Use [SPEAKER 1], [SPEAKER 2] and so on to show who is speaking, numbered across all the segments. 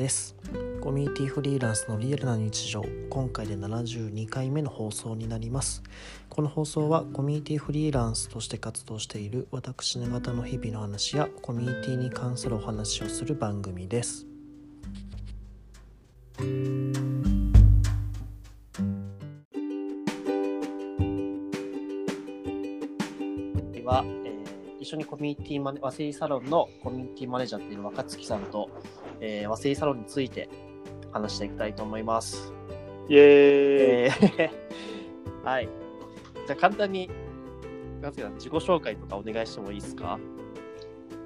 [SPEAKER 1] です。コミュニティフリーランスのリアルな日常。今回で72回目の放送になります。この放送はコミュニティフリーランスとして活動している私永田の日々の話やコミュニティに関するお話をする番組です。は、えー、一緒にコミュニティマネ和製サロンのコミュニティマネージャーっていう若月さんと、えー、和製サロンについて話していきたいと思います。
[SPEAKER 2] イエーイ、
[SPEAKER 1] えー はい。じゃあ簡単に、若月さん自己紹介とかお願いしてもいいですか？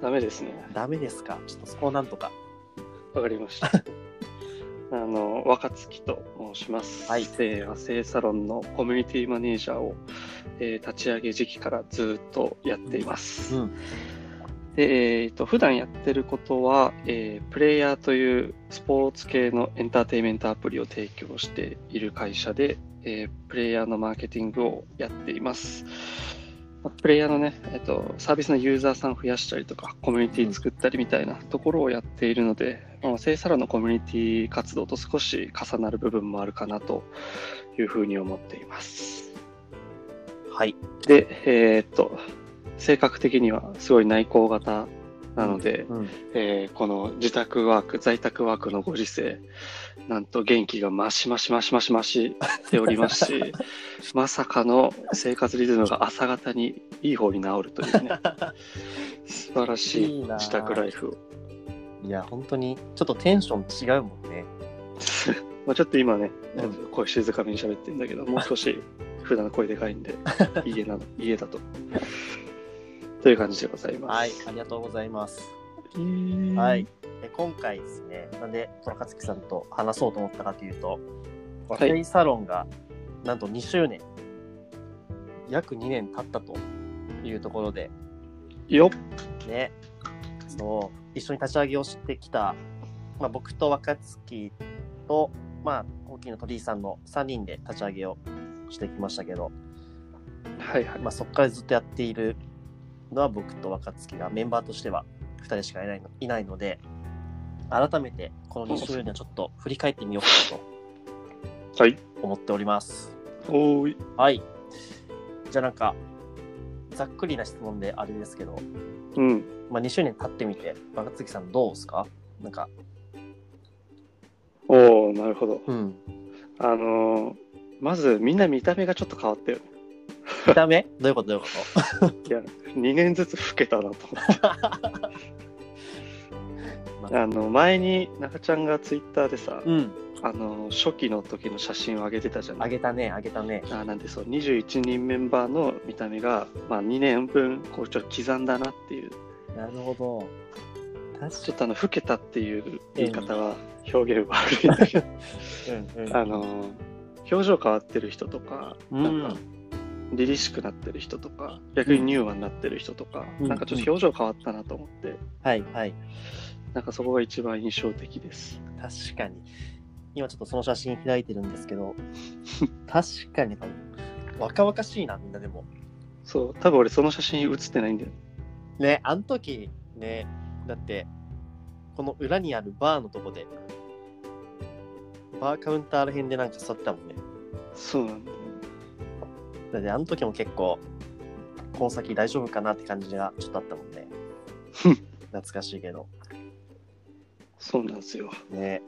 [SPEAKER 2] ダメですね。
[SPEAKER 1] ダメですか？ちょっとそこをなんとか。
[SPEAKER 2] わかりました。あの、若月と申します。
[SPEAKER 1] はい
[SPEAKER 2] えー和製サロンのコミュニティマネージャーを、えー立ち上げ時期からずっとやっています。
[SPEAKER 1] うん。
[SPEAKER 2] で、えーと、普段やってることは、えープレイヤーというスポーツ系のエンターテインメントアプリを提供している会社で、えープレイヤーのマーケティングをやっています。まあプレイヤーのね、えっと、サービスのユーザーさんを増やしたりとか、コミュニティ作ったりみたいなところをやっているので、まあ、聖サロのコミュニティ活動と少し重なる部分もあるかなというふうに思っています。
[SPEAKER 1] はい。
[SPEAKER 2] で、えーっと、性格的にはすごい内向型なので、
[SPEAKER 1] うん。
[SPEAKER 2] えーこの自宅ワーク、在宅ワークのご時世、なんと元気が増し増し増し増し増しておりますし、まさかの生活リズムが朝方にいい方に治るというね、素晴らし
[SPEAKER 1] い
[SPEAKER 2] 自宅ライフを。
[SPEAKER 1] いや、本当に、ちょっとテンション違うもんね。
[SPEAKER 2] まあちょっと今ね
[SPEAKER 1] うん、
[SPEAKER 2] 声静かめに喋ってるんだけど、もう少し普段声でかいんで、家なの、家だと。という感じでございます。
[SPEAKER 1] はい。ありがとうございます。
[SPEAKER 2] は
[SPEAKER 1] はい。。で今回ですね、なんで若月さんと話そうと思ったかというと、和
[SPEAKER 2] はい
[SPEAKER 1] 製サロンがなんと2周年、約2年経ったというところで、
[SPEAKER 2] よっ。
[SPEAKER 1] ね、そう、一緒に立ち上げをしてきた、まあ、僕と若月と、まあ、大きな鳥居さんの3人で立ち上げをしてきましたけど、
[SPEAKER 2] はいはい。
[SPEAKER 1] まあ、そこからずっとやっているのは僕と若月がメンバーとしては2人しかいないのいないので改めてこの2周年をちょっと振り返ってみようかな
[SPEAKER 2] はい。
[SPEAKER 1] と思っております
[SPEAKER 2] おーい。
[SPEAKER 1] はいじゃあなんかざっくりな質問であれですけど、
[SPEAKER 2] うん。
[SPEAKER 1] まあ、2周年経ってみて若月さんどうですか？なんか
[SPEAKER 2] おー、なるほど。
[SPEAKER 1] うん
[SPEAKER 2] あのーまずみんな見た目がちょっと変わったよね。
[SPEAKER 1] 見た目どういうこと？どういうこ
[SPEAKER 2] いや、2年ずつ老けたなと思って。
[SPEAKER 1] あ。
[SPEAKER 2] あの、前に中ちゃんがツイッターでさ、
[SPEAKER 1] うん。
[SPEAKER 2] あの、初期の時の写真を上げてたじゃない？
[SPEAKER 1] あげたねあげたね。
[SPEAKER 2] あなんでそう、21人メンバーの見た目が、まあ2年分、こう、ちょっと刻んだなっていう、
[SPEAKER 1] なるほど。確
[SPEAKER 2] ちょっとあの、老けたっていう言い方は表現悪いんだけど、
[SPEAKER 1] うんうん。
[SPEAKER 2] あの、表情変わってる人とか、
[SPEAKER 1] うん
[SPEAKER 2] なん。か、凛々しくなってる人とか、逆にニューマンになってる人とか、
[SPEAKER 1] うん
[SPEAKER 2] なんかちょっと表情変わったなと思って、
[SPEAKER 1] はいはい
[SPEAKER 2] なんかそこが一番印象的です。
[SPEAKER 1] 確かに。今ちょっとその写真開いてるんですけど、確かに若々しいな、みんなでも。
[SPEAKER 2] そう、多分俺その写真写ってないんだよ。
[SPEAKER 1] ね、あの時ね、だって、この裏にあるバーのとこで、バーカウンターら辺でなんか座ってたもんね。
[SPEAKER 2] そうなんだよ。
[SPEAKER 1] だってあの時も結構、この先大丈夫かなって感じがちょっとあったもんね。懐かしいけど。
[SPEAKER 2] そうなんですよ。
[SPEAKER 1] ね。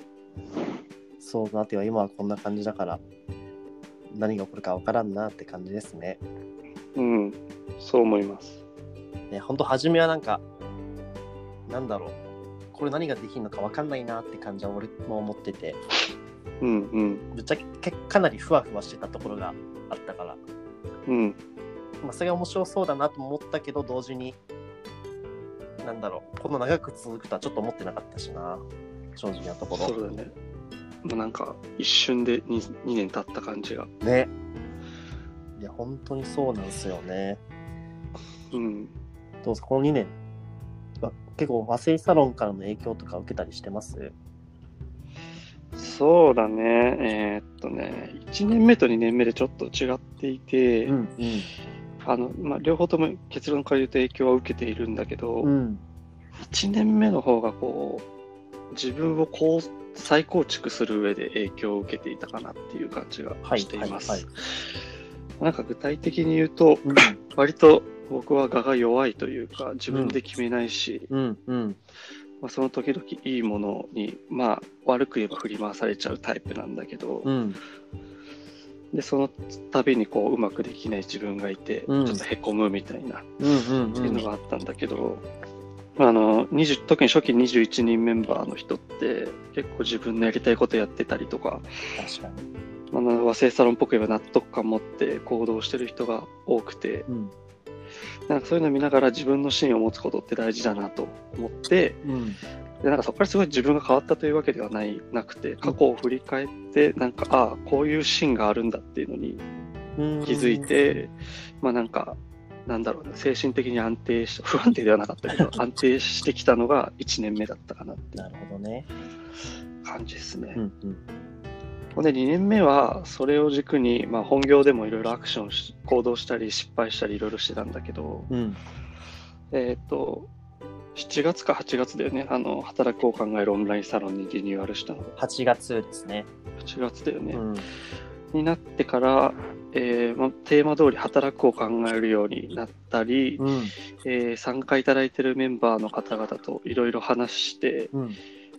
[SPEAKER 1] そうなっては今はこんな感じだから、何が起こるかわからんなって感じですね。
[SPEAKER 2] うん、そう思います。
[SPEAKER 1] ね、ほんと初めはなんか、なんだろう、これ何ができるのか分かんないなって感じは俺も思ってて、
[SPEAKER 2] うんうん
[SPEAKER 1] ぶっちゃけかなりふわふわしてたところがあったから、
[SPEAKER 2] うん。
[SPEAKER 1] まあ、それが面白そうだなと思ったけど、同時に、なんだろう、この長く続くとはちょっと思ってなかったしな、正直なところ。
[SPEAKER 2] そうだね。もうなんか一瞬で 2, 2年経った感じが。
[SPEAKER 1] ね。いや、本当にそうなんですよね。
[SPEAKER 2] うん。
[SPEAKER 1] どうですか、この2年、は結構和製サロンからの影響とか受けたりしてます？
[SPEAKER 2] そうだね。えーっとね、1年目と2年目でちょっと違っていて、
[SPEAKER 1] ん、
[SPEAKER 2] あの、まあ、両方とも結論から言うと影響は受けているんだけど、
[SPEAKER 1] うん。
[SPEAKER 2] 1年目の方がこう、自分をこう再構築する上で影響を受けていたかなっていう感じがしています。
[SPEAKER 1] はいはい
[SPEAKER 2] なんか具体的に言うと、
[SPEAKER 1] うん
[SPEAKER 2] 割と僕は我が弱いというか、自分で決めないし、
[SPEAKER 1] うんうん
[SPEAKER 2] まあ、その時々いいものに、まあ、悪く言えば振り回されちゃうタイプなんだけど、
[SPEAKER 1] うん。
[SPEAKER 2] で、その度にこう、うまくできない自分がいて、
[SPEAKER 1] うん。
[SPEAKER 2] ちょっとへこむみたいな、
[SPEAKER 1] うんうん
[SPEAKER 2] っていうのがあったんだけど、あの、20特に初期21人メンバーの人って、結構自分のやりたいことやってたりとか、
[SPEAKER 1] 確かに。
[SPEAKER 2] あの和製サロンっぽく言えば納得感持って行動してる人が多くて、
[SPEAKER 1] うん
[SPEAKER 2] なんかそういうのを見ながら自分の芯を持つことって大事だなと思って、
[SPEAKER 1] うん。
[SPEAKER 2] でなんかそこからすごい自分が変わったというわけではないなくて、過去を振り返って、なんか、ああ、こういう芯があるんだっていうのに
[SPEAKER 1] うん。
[SPEAKER 2] 気づいて、まあなんか、なんだろうね、精神的に安定し、不安定ではなかったけど、安定してきたのが1年目だったかなって
[SPEAKER 1] なるほどね。
[SPEAKER 2] 感じですね。
[SPEAKER 1] うんうん
[SPEAKER 2] ほんで2年目はそれを軸に、まあ、本業でもいろいろアクションし行動したり失敗したりいろいろしてたんだけど、
[SPEAKER 1] うん。
[SPEAKER 2] えっ、と7月か8月だよねあの働くを考えるオンラインサロンにリニューアルしたの。
[SPEAKER 1] 8月ですね。
[SPEAKER 2] 8月だよね、
[SPEAKER 1] うん。
[SPEAKER 2] になってから、えーまあ、テーマ通り働くを考えるようになったり、
[SPEAKER 1] うん。
[SPEAKER 2] えー参加いただいているメンバーの方々といろいろ話して、
[SPEAKER 1] うん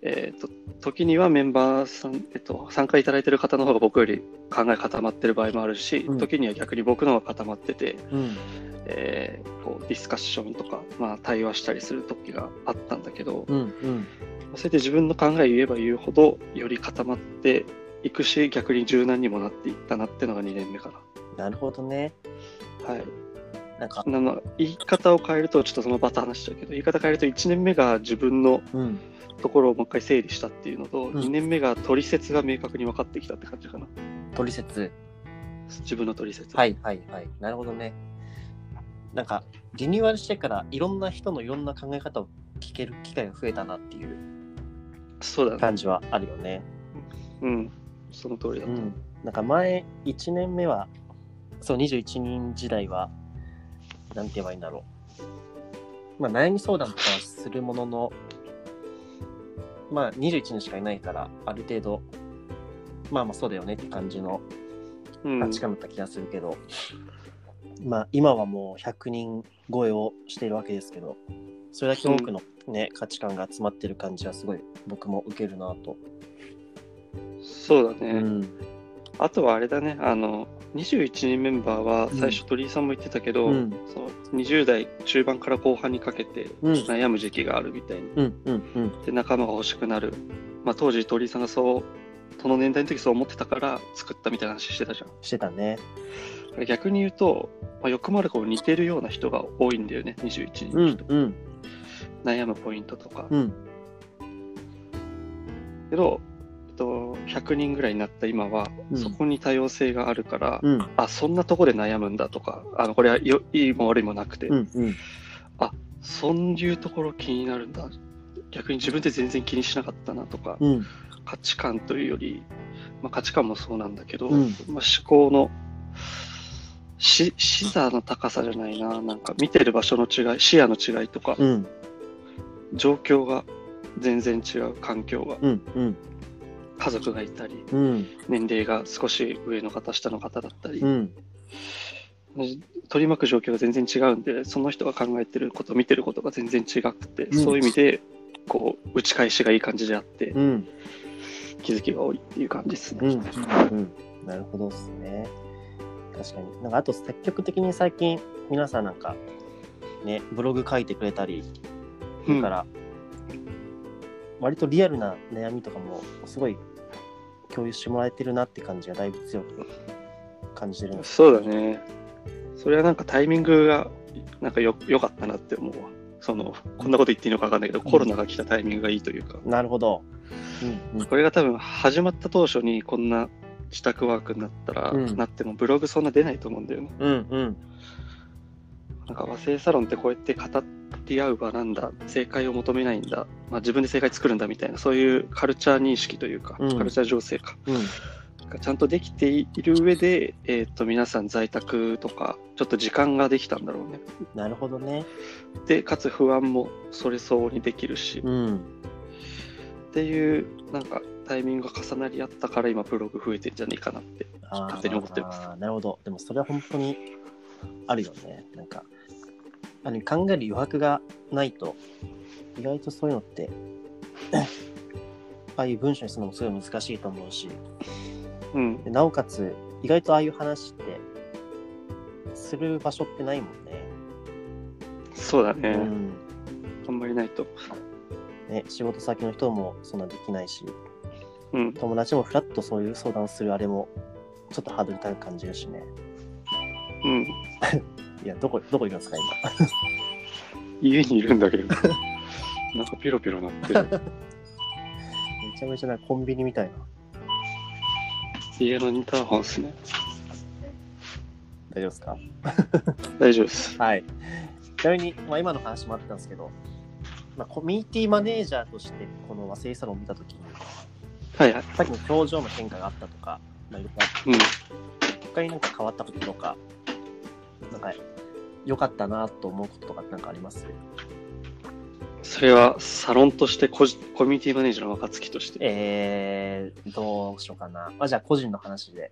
[SPEAKER 2] えー、と時にはメンバーさん、えっと、参加いただいている方の方が僕より考え固まってる場合もあるし、
[SPEAKER 1] うん。
[SPEAKER 2] 時には逆に僕の方が固まってて、
[SPEAKER 1] うん。
[SPEAKER 2] えーこうディスカッションとか、まあ、対話したりする時があったんだけど、
[SPEAKER 1] うんうん。
[SPEAKER 2] そうやって自分の考えを言えば言うほどより固まっていくし逆に柔軟にもなっていったなっていうのが2年目か
[SPEAKER 1] な。るほどね。
[SPEAKER 2] な。はい。
[SPEAKER 1] なんか。
[SPEAKER 2] 言い方を変えるとちょっとそのバタ話しちゃうけど言い方変えると1年目が自分の
[SPEAKER 1] うん
[SPEAKER 2] ところをもう一回整理したっていうのと、
[SPEAKER 1] ん。
[SPEAKER 2] 2年目が取説が明確に分かってきたって感じかな。
[SPEAKER 1] 取説
[SPEAKER 2] 自分の取説
[SPEAKER 1] はいはいはい。なるほどね。なんかリニューアルしてからいろんな人のいろんな考え方を聞ける機会が増えたなっていう感じはあるよね。
[SPEAKER 2] うん。その通りだと、
[SPEAKER 1] う。ん。なんか前1年目はそう21人時代はなんて言えばいいんだろう。まあ悩み相談とかはするもののまあ21人しかいないからある程度まあまあそうだよねって感じの
[SPEAKER 2] うん。
[SPEAKER 1] 価値観だった気がするけど、まあ今はもう100人超えをしているわけですけどそれだけ多くのね、価値観が集まってる感じはすごい僕も受けるなと、
[SPEAKER 2] そうだね、
[SPEAKER 1] うん。
[SPEAKER 2] あとはあれだねあの21人メンバーは最初鳥居さんも言ってたけど、
[SPEAKER 1] うん。
[SPEAKER 2] その20代中盤から後半にかけて
[SPEAKER 1] うん。
[SPEAKER 2] 悩む時期があるみたいに。
[SPEAKER 1] うんうんうん
[SPEAKER 2] で仲間が欲しくなる、まあ、当時鳥居さんがそうその年代の時そう思ってたから作ったみたいな話してたじゃん。
[SPEAKER 1] してたね。
[SPEAKER 2] 逆に言うと、まあ、よくも悪くも似てるような人が多いんだよね21人
[SPEAKER 1] うん
[SPEAKER 2] の人、
[SPEAKER 1] うん。
[SPEAKER 2] 悩むポイントとか、
[SPEAKER 1] うん。
[SPEAKER 2] けど、と、100人ぐらいになった今は、
[SPEAKER 1] うん。
[SPEAKER 2] そこに多様性があるから、
[SPEAKER 1] うん。
[SPEAKER 2] あそんなとこで悩むんだとかあのこれはよいいも悪いもなくて、
[SPEAKER 1] うんうん。
[SPEAKER 2] そういうところ気になるんだ。逆に自分で全然気にしなかったなとか、
[SPEAKER 1] うん。
[SPEAKER 2] 価値観というより、まあ、価値観もそうなんだけど、
[SPEAKER 1] うん。
[SPEAKER 2] まあ、思考のし視座の高さじゃないな。なんか見てる場所の違い視野の違いとか、
[SPEAKER 1] うん。
[SPEAKER 2] 状況が全然違う環境が。
[SPEAKER 1] うんうん
[SPEAKER 2] 家族がいたり
[SPEAKER 1] うん。
[SPEAKER 2] 年齢が少し上の方下の方だったり、
[SPEAKER 1] うん。
[SPEAKER 2] 取り巻く状況が全然違うんでその人が考えてること見てることが全然違くて、
[SPEAKER 1] うん。
[SPEAKER 2] そういう意味でこう打ち返しがいい感じであって、
[SPEAKER 1] うん。
[SPEAKER 2] 気づきが多いっていう感じですね。
[SPEAKER 1] なるほどですね。確かに。なんかあと積極的に最近皆さんなんかねブログ書いてくれたりそれから、割とリアルな悩みとかもすごい共有してもらえてるなって感じがだいぶ強く感じてるんです
[SPEAKER 2] そうだね。それはなんかタイミングがなんかよ良かったなって思うわ。そのこんなこと言っていいのか分かんないけど、コロナが来たタイミングがいいというか、
[SPEAKER 1] なるほど。うんうん
[SPEAKER 2] これが多分始まった当初にこんな自宅ワークになったら、
[SPEAKER 1] うん
[SPEAKER 2] なってもブログそんな出ないと思うんだよね。
[SPEAKER 1] うんうん
[SPEAKER 2] なんか和製サロンってこうやって語り合う場なんだ、正解を求めないんだ、まあ、自分で正解作るんだみたいな、そういうカルチャー認識というか、
[SPEAKER 1] うん
[SPEAKER 2] カルチャー情勢か、
[SPEAKER 1] うん
[SPEAKER 2] がちゃんとできている上で、えっ、と、皆さん在宅とか、ちょっと時間ができたんだろうね。
[SPEAKER 1] なるほどね。
[SPEAKER 2] で、かつ不安もそれ相応にできるし、
[SPEAKER 1] うん
[SPEAKER 2] っっていうなんかタイミングが重なり合ったから今ブログ増えてんじゃねえかなって勝手に思ってます
[SPEAKER 1] なるほど。でもそれは本当にあるよね。なんか、あの考える余白がないと、意外とそういうのって、ああいう文章にするのもすごい難しいと思うし、
[SPEAKER 2] うん
[SPEAKER 1] でなおかつ、意外とああいう話って、する場所ってないもんね。
[SPEAKER 2] そうだね、
[SPEAKER 1] うん。
[SPEAKER 2] あんまりないと
[SPEAKER 1] ね、仕事先の人もそんなできないし、
[SPEAKER 2] うん
[SPEAKER 1] 友達もフラッとそういう相談するあれも、ちょっとハードル高く感じるしね。
[SPEAKER 2] うん
[SPEAKER 1] いや、どこ、どこ行くんですか、今。
[SPEAKER 2] 家にいるんだけど。なんかピロピロなってる。
[SPEAKER 1] めちゃめちゃなコンビニみたいな。
[SPEAKER 2] 家のインターホンですね。
[SPEAKER 1] 大丈夫ですか？
[SPEAKER 2] 大丈夫です。
[SPEAKER 1] はい。ちなみに、まあ、今の話もあったんですけど、まあ、コミュニティマネージャーとして、この和製サロンを見たときに、
[SPEAKER 2] はいはい。
[SPEAKER 1] さっきの表情の変化があったとか、まあ、いろいろあって
[SPEAKER 2] うん。
[SPEAKER 1] 他になんか変わったこととか、なんか、良かったなと思うこととかってなんかあります？
[SPEAKER 2] それはサロンとしてコジコミュニティマネージャーの若月として
[SPEAKER 1] えー、どうしようかな。まあ、じゃあ、個人の話で。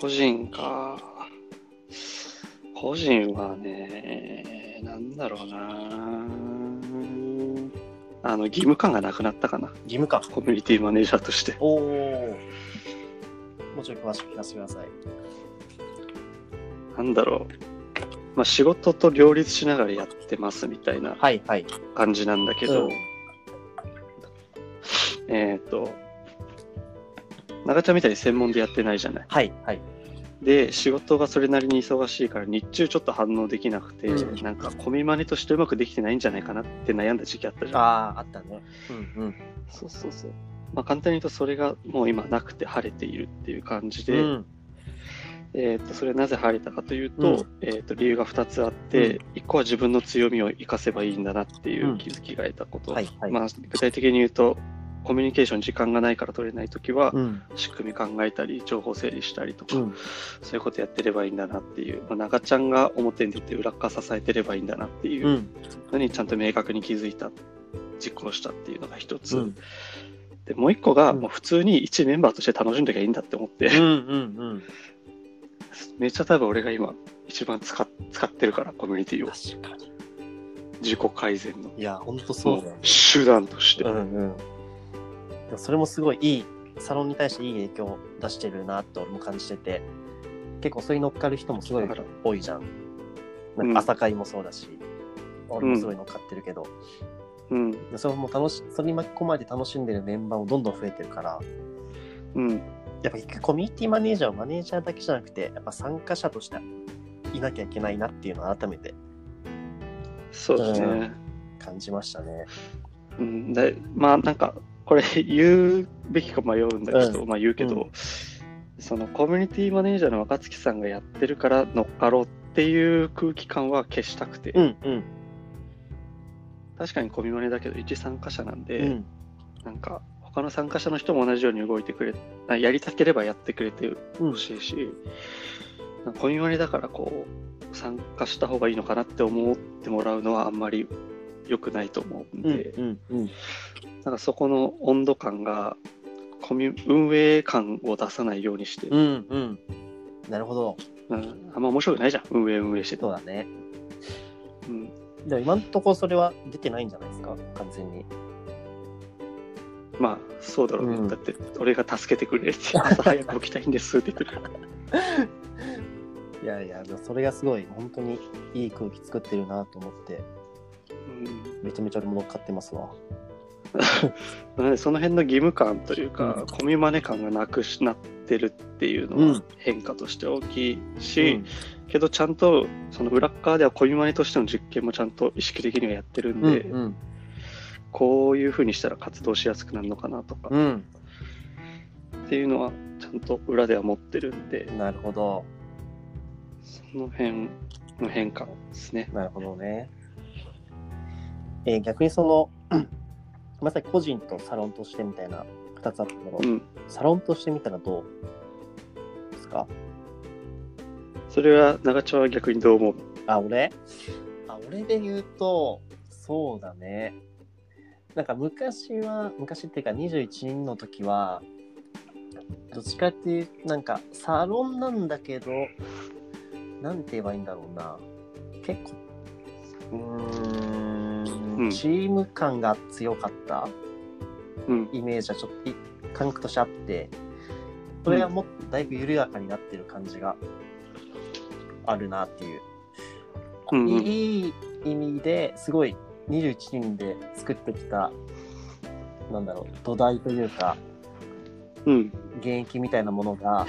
[SPEAKER 2] 個人か個人はねなんだろうなあの義務感がなくなったかな
[SPEAKER 1] 義務感。
[SPEAKER 2] コミュニティマネージャーとして
[SPEAKER 1] おお。もうちょい詳しく聞かせてください。
[SPEAKER 2] なんだろうまあ仕事と両立しながらやってますみたいな
[SPEAKER 1] はい、はい。
[SPEAKER 2] 感じなんだけど、
[SPEAKER 1] うん
[SPEAKER 2] えっ、と長ちゃんみたいに専門でやってないじゃない
[SPEAKER 1] はい、はい。
[SPEAKER 2] で仕事がそれなりに忙しいから日中ちょっと反応できなくて、
[SPEAKER 1] うん
[SPEAKER 2] なんかコミマネとしてうまくできてないんじゃないかなって悩んだ時期あったじゃん
[SPEAKER 1] ああ、あったね。うん、うん。
[SPEAKER 2] そうそうそうまあ簡単に言うとそれがもう今なくて晴れているっていう感じで、
[SPEAKER 1] うん、
[SPEAKER 2] えー、とそれはなぜ晴れたかというと,、
[SPEAKER 1] うん。
[SPEAKER 2] えー、と理由が2つあって、
[SPEAKER 1] う
[SPEAKER 2] 1個は自分の強みを生かせばいいんだなっていう気づきが得たこと、
[SPEAKER 1] はい、はい。
[SPEAKER 2] まあ、具体的に言うとコミュニケーション時間がないから取れないときは、
[SPEAKER 1] うん、
[SPEAKER 2] 仕組み考えたり情報整理したりとか、
[SPEAKER 1] うん。
[SPEAKER 2] そういうことやってればいいんだなっていう、まあ、長ちゃんが表に出て裏側支えてればいいんだなっていううん。のにちゃんと明確に気づいた実行したっていうのが一つ、
[SPEAKER 1] うん。
[SPEAKER 2] でもう一個が、
[SPEAKER 1] うん。
[SPEAKER 2] もう普通に一メンバーとして楽しんできゃいいんだって思って、
[SPEAKER 1] うんうんうん
[SPEAKER 2] めっちゃ多分俺が今一番使っ使ってるからコミュニティを。
[SPEAKER 1] 確かに。
[SPEAKER 2] 自己改善の。
[SPEAKER 1] いやほんとそうだよね。
[SPEAKER 2] 手段として、
[SPEAKER 1] うんうん。でもそれもすごいいいサロンに対していい影響を出してるなと俺も感じてて結構それに乗っかる人もすごい多いじゃん。なん
[SPEAKER 2] うん。
[SPEAKER 1] か朝会もそうだし、俺もすごい乗っかってるけど、
[SPEAKER 2] うん。
[SPEAKER 1] でそれも楽しそれに巻き込まれて楽しんでるメンバーもどんどん増えてるから。
[SPEAKER 2] うん
[SPEAKER 1] やっぱコミュニティマネージャーはマネージャーだけじゃなくてやっぱ参加者としていなきゃいけないなっていうのを改めて
[SPEAKER 2] そうですね、
[SPEAKER 1] 感じましたね。
[SPEAKER 2] うん、でまあなんかこれ言うべきか迷うんだけど、
[SPEAKER 1] う
[SPEAKER 2] まあ言うけど、
[SPEAKER 1] うん。
[SPEAKER 2] そのコミュニティマネージャーの若月さんがやってるから乗っかろうっていう空気感は消したくて、
[SPEAKER 1] うんうん。
[SPEAKER 2] 確かにコミマネだけど一参加者なんで、
[SPEAKER 1] うん。
[SPEAKER 2] なんか他の参加者の人も同じように動いてくれあやりたければやってくれてほしいし、なんかコミマネだからこう参加した方がいいのかなって思ってもらうのはあんまり良くないと思うん
[SPEAKER 1] うん
[SPEAKER 2] で、
[SPEAKER 1] うんうん。
[SPEAKER 2] なんかそこの温度感がコミュ運営感を出さないようにして、
[SPEAKER 1] うんうん。なるほど。
[SPEAKER 2] うん、あんま面白くないじゃん運営運営してて。
[SPEAKER 1] そうだね。
[SPEAKER 2] うん、
[SPEAKER 1] でも今んところそれは出てないんじゃないですか完全に。
[SPEAKER 2] まあそうだろうね、
[SPEAKER 1] うん。
[SPEAKER 2] だって俺が助けてくれって 朝早く起きたいんですって言ってる。
[SPEAKER 1] いやいや、それがすごい本当にいい空気作ってるなと思って、
[SPEAKER 2] うん。
[SPEAKER 1] めちゃめちゃ俺も乗っかってますわ。
[SPEAKER 2] その辺の義務感というか、
[SPEAKER 1] うん。
[SPEAKER 2] コミマネ感がなくしなってるっていうのは
[SPEAKER 1] うん。
[SPEAKER 2] 変化として大きいし、
[SPEAKER 1] うん。
[SPEAKER 2] けどちゃんとその裏っ側ではコミマネとしての実験もちゃんと意識的にはやってるんで、
[SPEAKER 1] うんうん
[SPEAKER 2] こういう風にしたら活動しやすくなるのかなとか、
[SPEAKER 1] うん、
[SPEAKER 2] っていうのはちゃんと裏では持ってるんで
[SPEAKER 1] なるほど。
[SPEAKER 2] その辺の変化ですね。
[SPEAKER 1] なるほどね。えー逆にその、まさに個人とサロンとしてみたいな2つあったけど、
[SPEAKER 2] うん、
[SPEAKER 1] サロンとしてみたらどうですか？
[SPEAKER 2] それは長丁は逆にどう思う？
[SPEAKER 1] あ、俺？あ、俺で言うと、そうだね。なんか昔は、昔っていうか21人の時は、どっちかっていうと、なんかサロンなんだけど、なんて言えばいいんだろうな。結構、うー
[SPEAKER 2] うん
[SPEAKER 1] ん、チーム感が強かった
[SPEAKER 2] うん。
[SPEAKER 1] イメージはちょっとい感覚としてあって、それがもっとだいぶ緩やかになってる感じがあるなっていう。いい意味ですごい21人で作ってきた、なんだろう、土台というか、
[SPEAKER 2] うん。
[SPEAKER 1] 現役みたいなものが、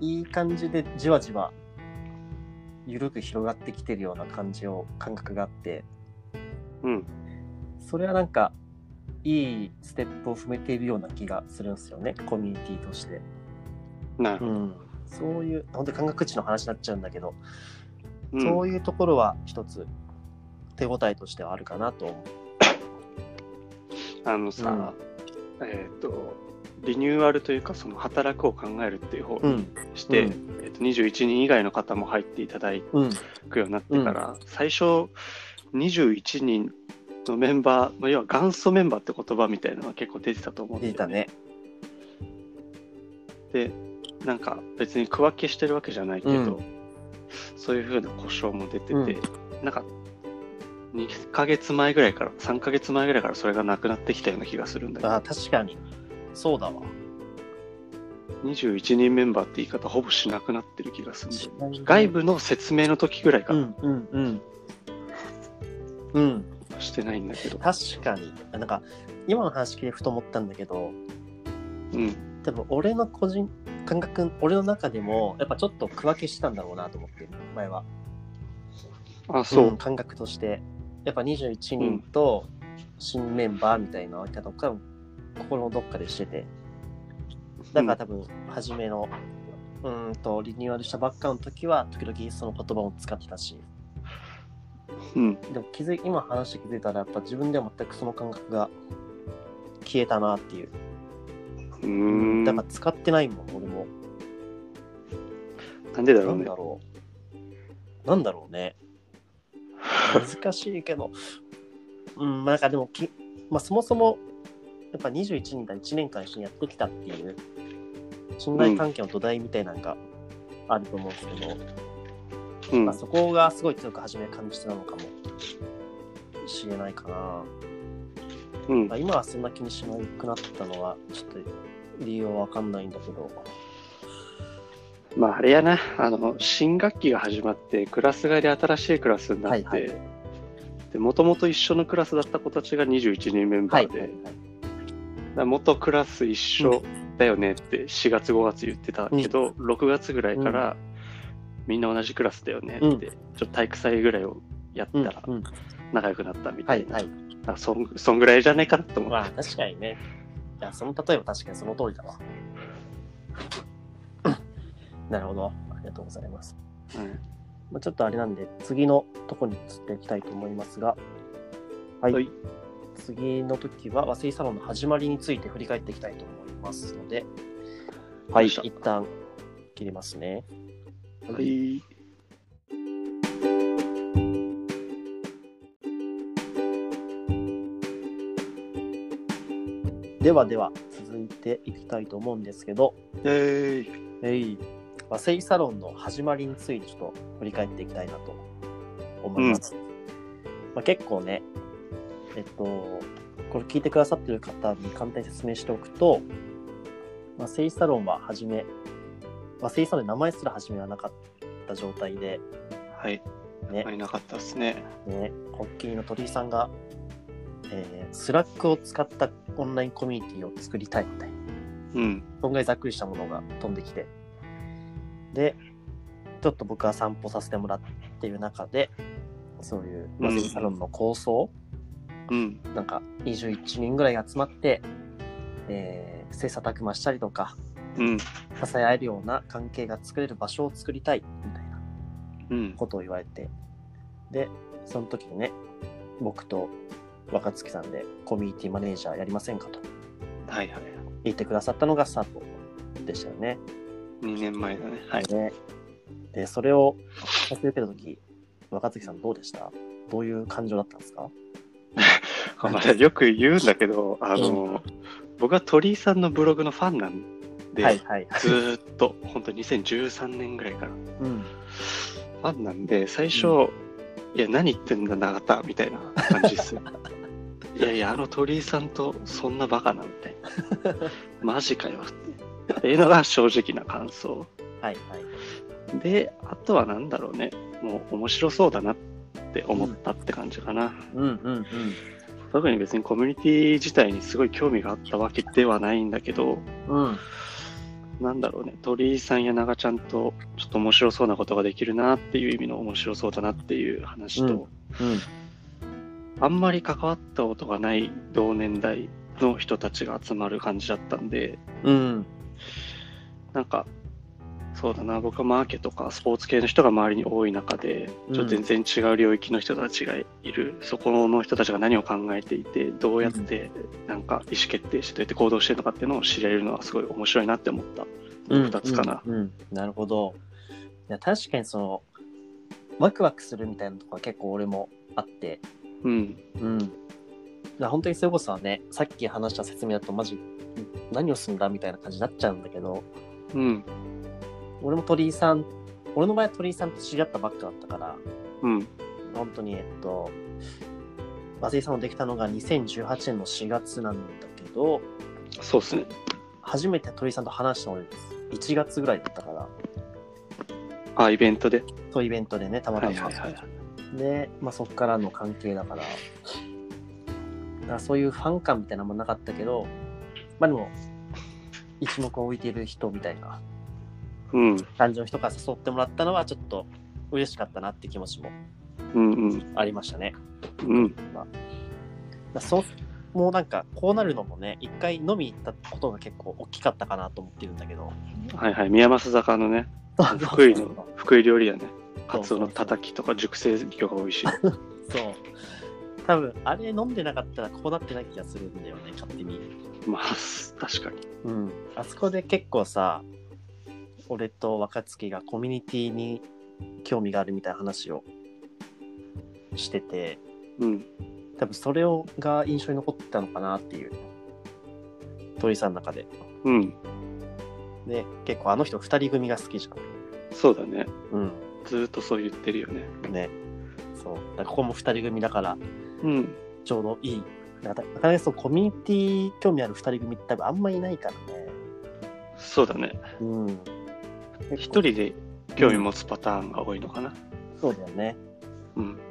[SPEAKER 1] いい感じでじわじわ、緩く広がってきてるような感じを、感覚があって、
[SPEAKER 2] うん。
[SPEAKER 1] それはなんか、いいステップを踏めているような気がするんですよね、コミュニティとして。
[SPEAKER 2] なるほど。
[SPEAKER 1] うん。そういう、本当に感覚値の話になっちゃうんだけど、
[SPEAKER 2] うん
[SPEAKER 1] そういうところは一つ手応えとしてはあるかなと思う。
[SPEAKER 2] あのさ、えっ、と、リニューアルというか、その働くを考えるっていう方に
[SPEAKER 1] うん。
[SPEAKER 2] して、
[SPEAKER 1] う
[SPEAKER 2] えっと21人以外の方も入っていただ
[SPEAKER 1] うん。
[SPEAKER 2] くようになってから、最初、21人のメンバー、まあ、要は元祖メンバーって言葉みたいなのが結構出てたと思うんだよ
[SPEAKER 1] 出たね。
[SPEAKER 2] で、なんか別に区分けしてるわけじゃないけど、
[SPEAKER 1] うん
[SPEAKER 2] そういう風な故障も出てて、
[SPEAKER 1] うん
[SPEAKER 2] なんか2ヶ月前ぐらいから、3ヶ月前ぐらいからそれがなくなってきたような気がするんだけど、
[SPEAKER 1] ああ、確かに。そうだわ。
[SPEAKER 2] 21人メンバーって言い方ほぼしなくなってる気がするんだよね外部の説明の時ぐらいから
[SPEAKER 1] うんうんうん。うん。
[SPEAKER 2] してないんだけど、
[SPEAKER 1] 確かに。なんか、今の話聞いてふと思ったんだけど、
[SPEAKER 2] うん、
[SPEAKER 1] 多分俺の個人感覚、俺の中でも、やっぱちょっと区分けしてたんだろうなと思ってる、前は。
[SPEAKER 2] あ、そう、
[SPEAKER 1] ん感覚として。やっぱ21人と新メンバーみたいな分け方が心のどっかでしてて。だから多分、初めの、うーんと、リニューアルしたばっかの時は、時々その言葉を使ってたし、
[SPEAKER 2] うん、
[SPEAKER 1] でも気づい、今話して気づいたら、やっぱ自分では全くその感覚が消えたなっていう。
[SPEAKER 2] うーん、
[SPEAKER 1] だから使ってないもん、俺も。
[SPEAKER 2] なんでだろ
[SPEAKER 1] な
[SPEAKER 2] うんね
[SPEAKER 1] だ。ろう。なんだろうね。難しいけど。うん、まあなんかでもき、まあそもそも、やっぱ21人が1年間一緒にやってきたっていう、信頼関係の土台みたいなのがあると思うんですけど、
[SPEAKER 2] うん
[SPEAKER 1] まあ、そこがすごい強く初め感じてたのかもしれないかな。
[SPEAKER 2] うん
[SPEAKER 1] まあ、今はそんな気にしなくなったのは、ちょっと理由はわかんないんだけど。
[SPEAKER 2] まああれやな、あの、新学期が始まって、クラス替えで新しいクラスになって、
[SPEAKER 1] はいはい
[SPEAKER 2] で、もともと一緒のクラスだった子たちが21人メンバ
[SPEAKER 1] はい
[SPEAKER 2] ーで、だから元クラス一緒だよねって4月5月言ってたけど、6月ぐらいから、みんな同じクラスだよねって、
[SPEAKER 1] うん
[SPEAKER 2] ちょっと体育祭ぐらいをやったら
[SPEAKER 1] うんうん
[SPEAKER 2] 仲良くなったみたな。
[SPEAKER 1] はいいはい。
[SPEAKER 2] あそんそんぐらいじゃないかなと思う。
[SPEAKER 1] まあ確かにね。いや、その例えば確かにその通りだわ。なるほど。ありがとうございます。
[SPEAKER 2] うん
[SPEAKER 1] まあ、ちょっとあれなんで、次のとこに移っていきたいと思いますが、はい。
[SPEAKER 2] はい
[SPEAKER 1] 次の時は和製サロンの始まりについて振り返っていきたいと思いますので、はい。一旦切りますね。
[SPEAKER 2] はい。
[SPEAKER 1] ではでは、続いていきたいと思うんですけど、
[SPEAKER 2] えーい。
[SPEAKER 1] えい、和製サロンの始まりについてちょっと振り返っていきたいなと思います。まあ、結構ね、えっと、これ聞いてくださってる方に簡単に説明しておくと、和製サロンは初め、和製サロンの名前すら初めはなかった状態で、
[SPEAKER 2] はい。
[SPEAKER 1] ね、
[SPEAKER 2] あいなかったですね。
[SPEAKER 1] ね、コッキリの鳥井さんが、えー、スラックを使ったオンラインコミュニティを作りたいみたいな。
[SPEAKER 2] うん。
[SPEAKER 1] そんぐらいざっくりしたものが飛んできて。で、ちょっと僕は散歩させてもらっている中で、そういうマセキサロンの構想、
[SPEAKER 2] うん。
[SPEAKER 1] なんか21人ぐらい集まって、えー、切磋琢磨したりとか、
[SPEAKER 2] うん。
[SPEAKER 1] 支え合えるような関係が作れる場所を作りたいみたいな
[SPEAKER 2] うん。
[SPEAKER 1] ことを言われて、で、その時にね、僕と若月さんでコミュニティマネージャーやりませんかと
[SPEAKER 2] はいはい。
[SPEAKER 1] 言ってくださったのがスタートでしたよね。
[SPEAKER 2] 2年前だね。はい。
[SPEAKER 1] で、でそれをさせて受けた時若月さんどうでした？どういう感情だったんですか？
[SPEAKER 2] まあよく言うんだけど、あの、僕は鳥居さんのブログのファンなんで、
[SPEAKER 1] はいはい。
[SPEAKER 2] ずーっと、本当2013年ぐらいから、
[SPEAKER 1] うん。
[SPEAKER 2] ファンなんで、最初、いや、何言ってんだ、永田、みたいな感じですよ。いやいや、あの鳥居さんとそんなバカな、みたいな。マジかよ、って。いうのが正直な感想。
[SPEAKER 1] はいはい。
[SPEAKER 2] で、あとはなんだろうね。もう面白そうだなって思ったって感じかな。
[SPEAKER 1] うんうんうん。
[SPEAKER 2] 特に別にコミュニティ自体にすごい興味があったわけではないんだけど、
[SPEAKER 1] うん。
[SPEAKER 2] なんだろうね、鳥居さんや長ちゃんとちょっと面白そうなことができるなっていう意味の面白そうだなっていう話と、
[SPEAKER 1] うん。
[SPEAKER 2] あんまり関わったことがない同年代の人たちが集まる感じだったんで、
[SPEAKER 1] うん。
[SPEAKER 2] なんか、そうだな、僕はマーケとかスポーツ系の人が周りに多い中で、
[SPEAKER 1] うん
[SPEAKER 2] ちょっと全然違う領域の人たちがいる、そこの人たちが何を考えていて、どうやってなんか意思決定して、どうやって行動してるのかっていうのを知れるのはすごい面白いなって思った。
[SPEAKER 1] うん。
[SPEAKER 2] 二つかな
[SPEAKER 1] うん。うんなるほど。いや、確かにその、ワクワクするみたいなとこは結構俺もあって、
[SPEAKER 2] うん。
[SPEAKER 1] うん。本当にそれこそはね、さっき話した説明だとマジ、何をすんだみたいな感じになっちゃうんだけど、
[SPEAKER 2] うん。
[SPEAKER 1] 俺も鳥居さん、俺の場合は鳥居さんと知り合ったばっかだったから、
[SPEAKER 2] うん。
[SPEAKER 1] 本当に、えっと、松井さんのできたのが2018年の4月なんだけど、
[SPEAKER 2] そうっすね。
[SPEAKER 1] 初めて鳥居さんと話したのです。1月ぐらいだったから、
[SPEAKER 2] あ、イベントで？
[SPEAKER 1] そうイベントでね、たまたま。
[SPEAKER 2] はいはいはい。
[SPEAKER 1] で、まあ、そこからの関係だから、だからそういうファン感みたいなのもなかったけど、まあでも、一目置いてる人みたいな
[SPEAKER 2] うん。
[SPEAKER 1] 感じの人から誘ってもらったのはちょっと嬉しかったなって気持ちも
[SPEAKER 2] うんうん。
[SPEAKER 1] ありましたね。
[SPEAKER 2] うん。
[SPEAKER 1] まあ、だそう、もうなんか、こうなるのもね、一回飲み行ったことが結構大きかったかなと思ってるんだけど。
[SPEAKER 2] はいはい。宮益坂のね、福井の、福井料理屋ね。カツオのたたきとか熟成魚が美味しい。
[SPEAKER 1] そう。多分、あれ飲んでなかったらこうなってない気がするんだよね、勝手に。
[SPEAKER 2] まあ、確かに。
[SPEAKER 1] うん。あそこで結構さ、俺と若月がコミュニティに興味があるみたいな話をしてて、
[SPEAKER 2] うん。
[SPEAKER 1] 多分それをが印象に残ってたのかなっていう。鳥さんの中で。
[SPEAKER 2] うん。
[SPEAKER 1] で、結構あの人二人組が好きじ
[SPEAKER 2] そうだね。
[SPEAKER 1] ゃん。
[SPEAKER 2] ずーっとそう言ってるよね。
[SPEAKER 1] うん。ね。そう。だからここも二人組だから、
[SPEAKER 2] うん。
[SPEAKER 1] ちょうどいい。なかなかそうコミュニティ興味ある二人組って多分あんまいないからね。
[SPEAKER 2] そうだね。
[SPEAKER 1] うん。
[SPEAKER 2] 一人で興味持つパターンが多いのかな。
[SPEAKER 1] そうだよね。
[SPEAKER 2] うん。
[SPEAKER 1] だか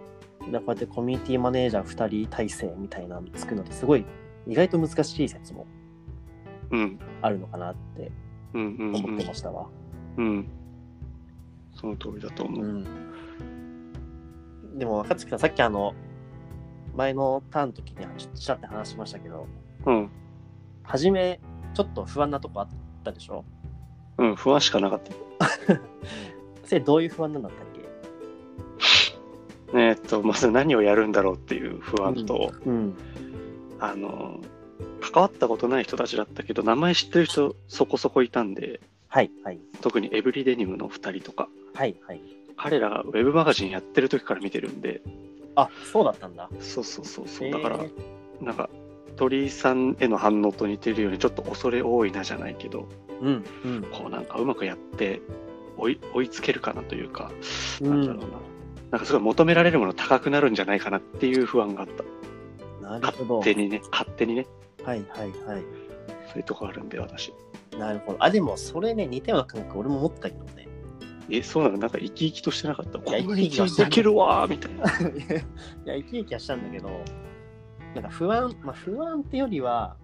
[SPEAKER 1] らこうやってコミュニティマネージャー2人体制みたいなの作るのってすごい意外と難しい説も
[SPEAKER 2] うん。
[SPEAKER 1] あるのかなって
[SPEAKER 2] うんうん
[SPEAKER 1] 思って
[SPEAKER 2] うん
[SPEAKER 1] ましたわ。
[SPEAKER 2] うん。その通りだと思う。
[SPEAKER 1] うん。でも若月さんさっきあの前のターンの時にちょっとちらって話しましたけど
[SPEAKER 2] うん。
[SPEAKER 1] 初めちょっと不安なとこあったでしょ？
[SPEAKER 2] うん。不安しかなかった。
[SPEAKER 1] それどういう不安なんだったっけ？
[SPEAKER 2] えーっと、まず何をやるんだろうっていう不安と、
[SPEAKER 1] うん。
[SPEAKER 2] あの、関わったことない人たちだったけど、名前知ってる人そこそこいたんで、
[SPEAKER 1] はいはい
[SPEAKER 2] 特にエブリデニムの2人とか、
[SPEAKER 1] はいはい。
[SPEAKER 2] 彼らがウェブマガジンやってる時から見てるんで、
[SPEAKER 1] あそうだったんだ。
[SPEAKER 2] そうそうそうそう、だから、なんか、鳥居さんへの反応と似てるように、ちょっと恐れ多いなじゃないけど、
[SPEAKER 1] うんうん。
[SPEAKER 2] こうなんかうまくやって追い追いつけるかなというか、
[SPEAKER 1] うん
[SPEAKER 2] なんだろうな。なんかすごい求められるもの高くなるんじゃないかなっていう不安があった。
[SPEAKER 1] なるほど。
[SPEAKER 2] 勝手にね、勝手にね、
[SPEAKER 1] はいはいはい。
[SPEAKER 2] そういうとこあるんで、私。
[SPEAKER 1] なるほど。あ、でもそれね、似たような感覚俺も持ったけどね。
[SPEAKER 2] え、そうなの？なんか生き生きとしてなかった？コ
[SPEAKER 1] いや
[SPEAKER 2] ミュニティできるわーみたいな。
[SPEAKER 1] いや、生き生きはしたんだけど、なんか不安、まあ不安ってよりは、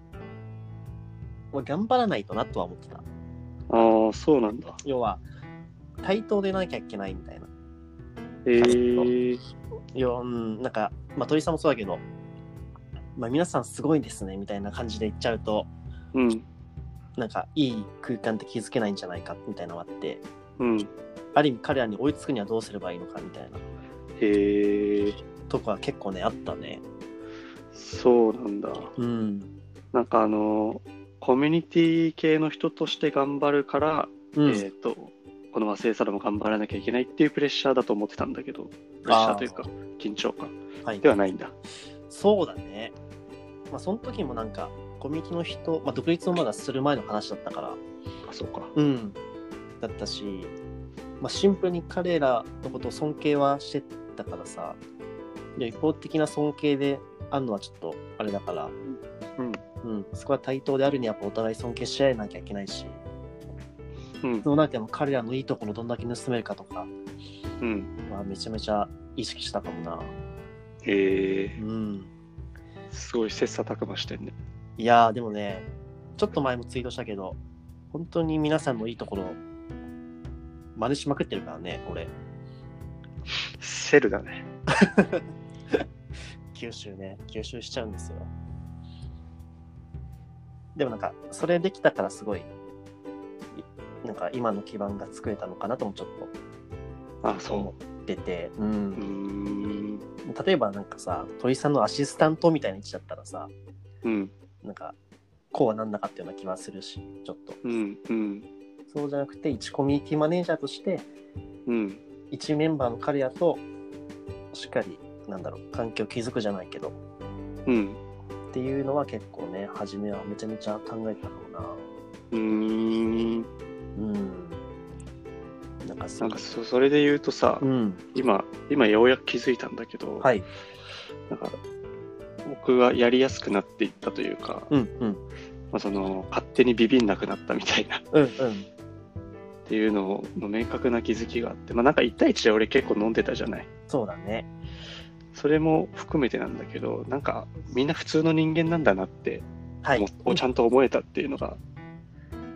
[SPEAKER 1] もう頑張らないとなとは思ってた。
[SPEAKER 2] ああ、そうなんだ。
[SPEAKER 1] 要は、対等でなきゃいけないみたいな。
[SPEAKER 2] えー、
[SPEAKER 1] なんか、まあ鳥さんもそうだけど、まあ皆さんすごいですねみたいな感じで言っちゃうと、
[SPEAKER 2] うん、
[SPEAKER 1] なんかいい空間って築けないんじゃないかみたいなのがあって、
[SPEAKER 2] うん。
[SPEAKER 1] ある意味彼らに追いつくにはどうすればいいのかみたいな
[SPEAKER 2] へー、
[SPEAKER 1] とこは結構ね、あったね。
[SPEAKER 2] そうなんだ。
[SPEAKER 1] うん。
[SPEAKER 2] なんかあの、コミュニティ系の人として頑張るから、
[SPEAKER 1] うん。
[SPEAKER 2] えっ、と、この和製サラも頑張らなきゃいけないっていうプレッシャーだと思ってたんだけど、プレッシャーというか、緊張感
[SPEAKER 1] はい
[SPEAKER 2] ではないんだ。
[SPEAKER 1] そうだね。まあ、その時もなんか、コミュニティの人、まあ、独立をまだする前の話だったから、
[SPEAKER 2] あ、そうか。
[SPEAKER 1] うん。だったし、まあ、シンプルに彼らのことを尊敬はしてたからさ、一方的な尊敬であるのはちょっとあれだから、
[SPEAKER 2] うん。
[SPEAKER 1] うん、そこは対等であるにはやっぱお互い尊敬し合えなきゃいけないし、
[SPEAKER 2] うん。
[SPEAKER 1] そうなっても彼らのいいところどんだけ盗めるかとか、
[SPEAKER 2] うん。
[SPEAKER 1] まあ、めちゃめちゃ意識したかもな。
[SPEAKER 2] へえ
[SPEAKER 1] うん。
[SPEAKER 2] すごい切磋琢磨してんね。
[SPEAKER 1] いやー、でもね、ちょっと前もツイートしたけど、本当に皆さんのいいところ、真似しまくってるからね、俺。
[SPEAKER 2] セルだね。
[SPEAKER 1] 吸収ね、吸収しちゃうんですよ。でもなんか、それできたからすごい、いなんか今の基盤が作れたのかなともちょっ
[SPEAKER 2] あ、
[SPEAKER 1] と
[SPEAKER 2] そ
[SPEAKER 1] 思ってて、う。
[SPEAKER 2] う。うん。
[SPEAKER 1] 例えばなんかさ、鳥さんのアシスタントみたいな位置だったらさ、
[SPEAKER 2] うん。
[SPEAKER 1] なんか、こうはなんなかったような気はするし、ちょっと。
[SPEAKER 2] うん。うん。
[SPEAKER 1] そうじゃなくて、一コミュニティマネージャーとして、
[SPEAKER 2] うん。
[SPEAKER 1] 一メンバーの彼らと、しっかり、なんだろう、関係を築くじゃないけど、
[SPEAKER 2] うん。
[SPEAKER 1] っていうのは結構ね、初めはめちゃめちゃ考えたかもな。
[SPEAKER 2] うーん。
[SPEAKER 1] うん。なんかそう
[SPEAKER 2] なんかそそれで言うとさ、
[SPEAKER 1] うん。
[SPEAKER 2] 今、今ようやく気づいたんだけど、
[SPEAKER 1] はい。
[SPEAKER 2] なんか僕がやりやすくなっていったというか、
[SPEAKER 1] うんうん。
[SPEAKER 2] まあ、その勝手にビビんなくなったみたいなっ
[SPEAKER 1] うんうん。
[SPEAKER 2] ていうのの明確な気づきがあって、まあ、なんか1対1で俺結構飲んでたじゃない。
[SPEAKER 1] そうだね。
[SPEAKER 2] それも含めてなんだけど、なんかみんな普通の人間なんだなって、
[SPEAKER 1] はい
[SPEAKER 2] ちゃんと思えたっていうのが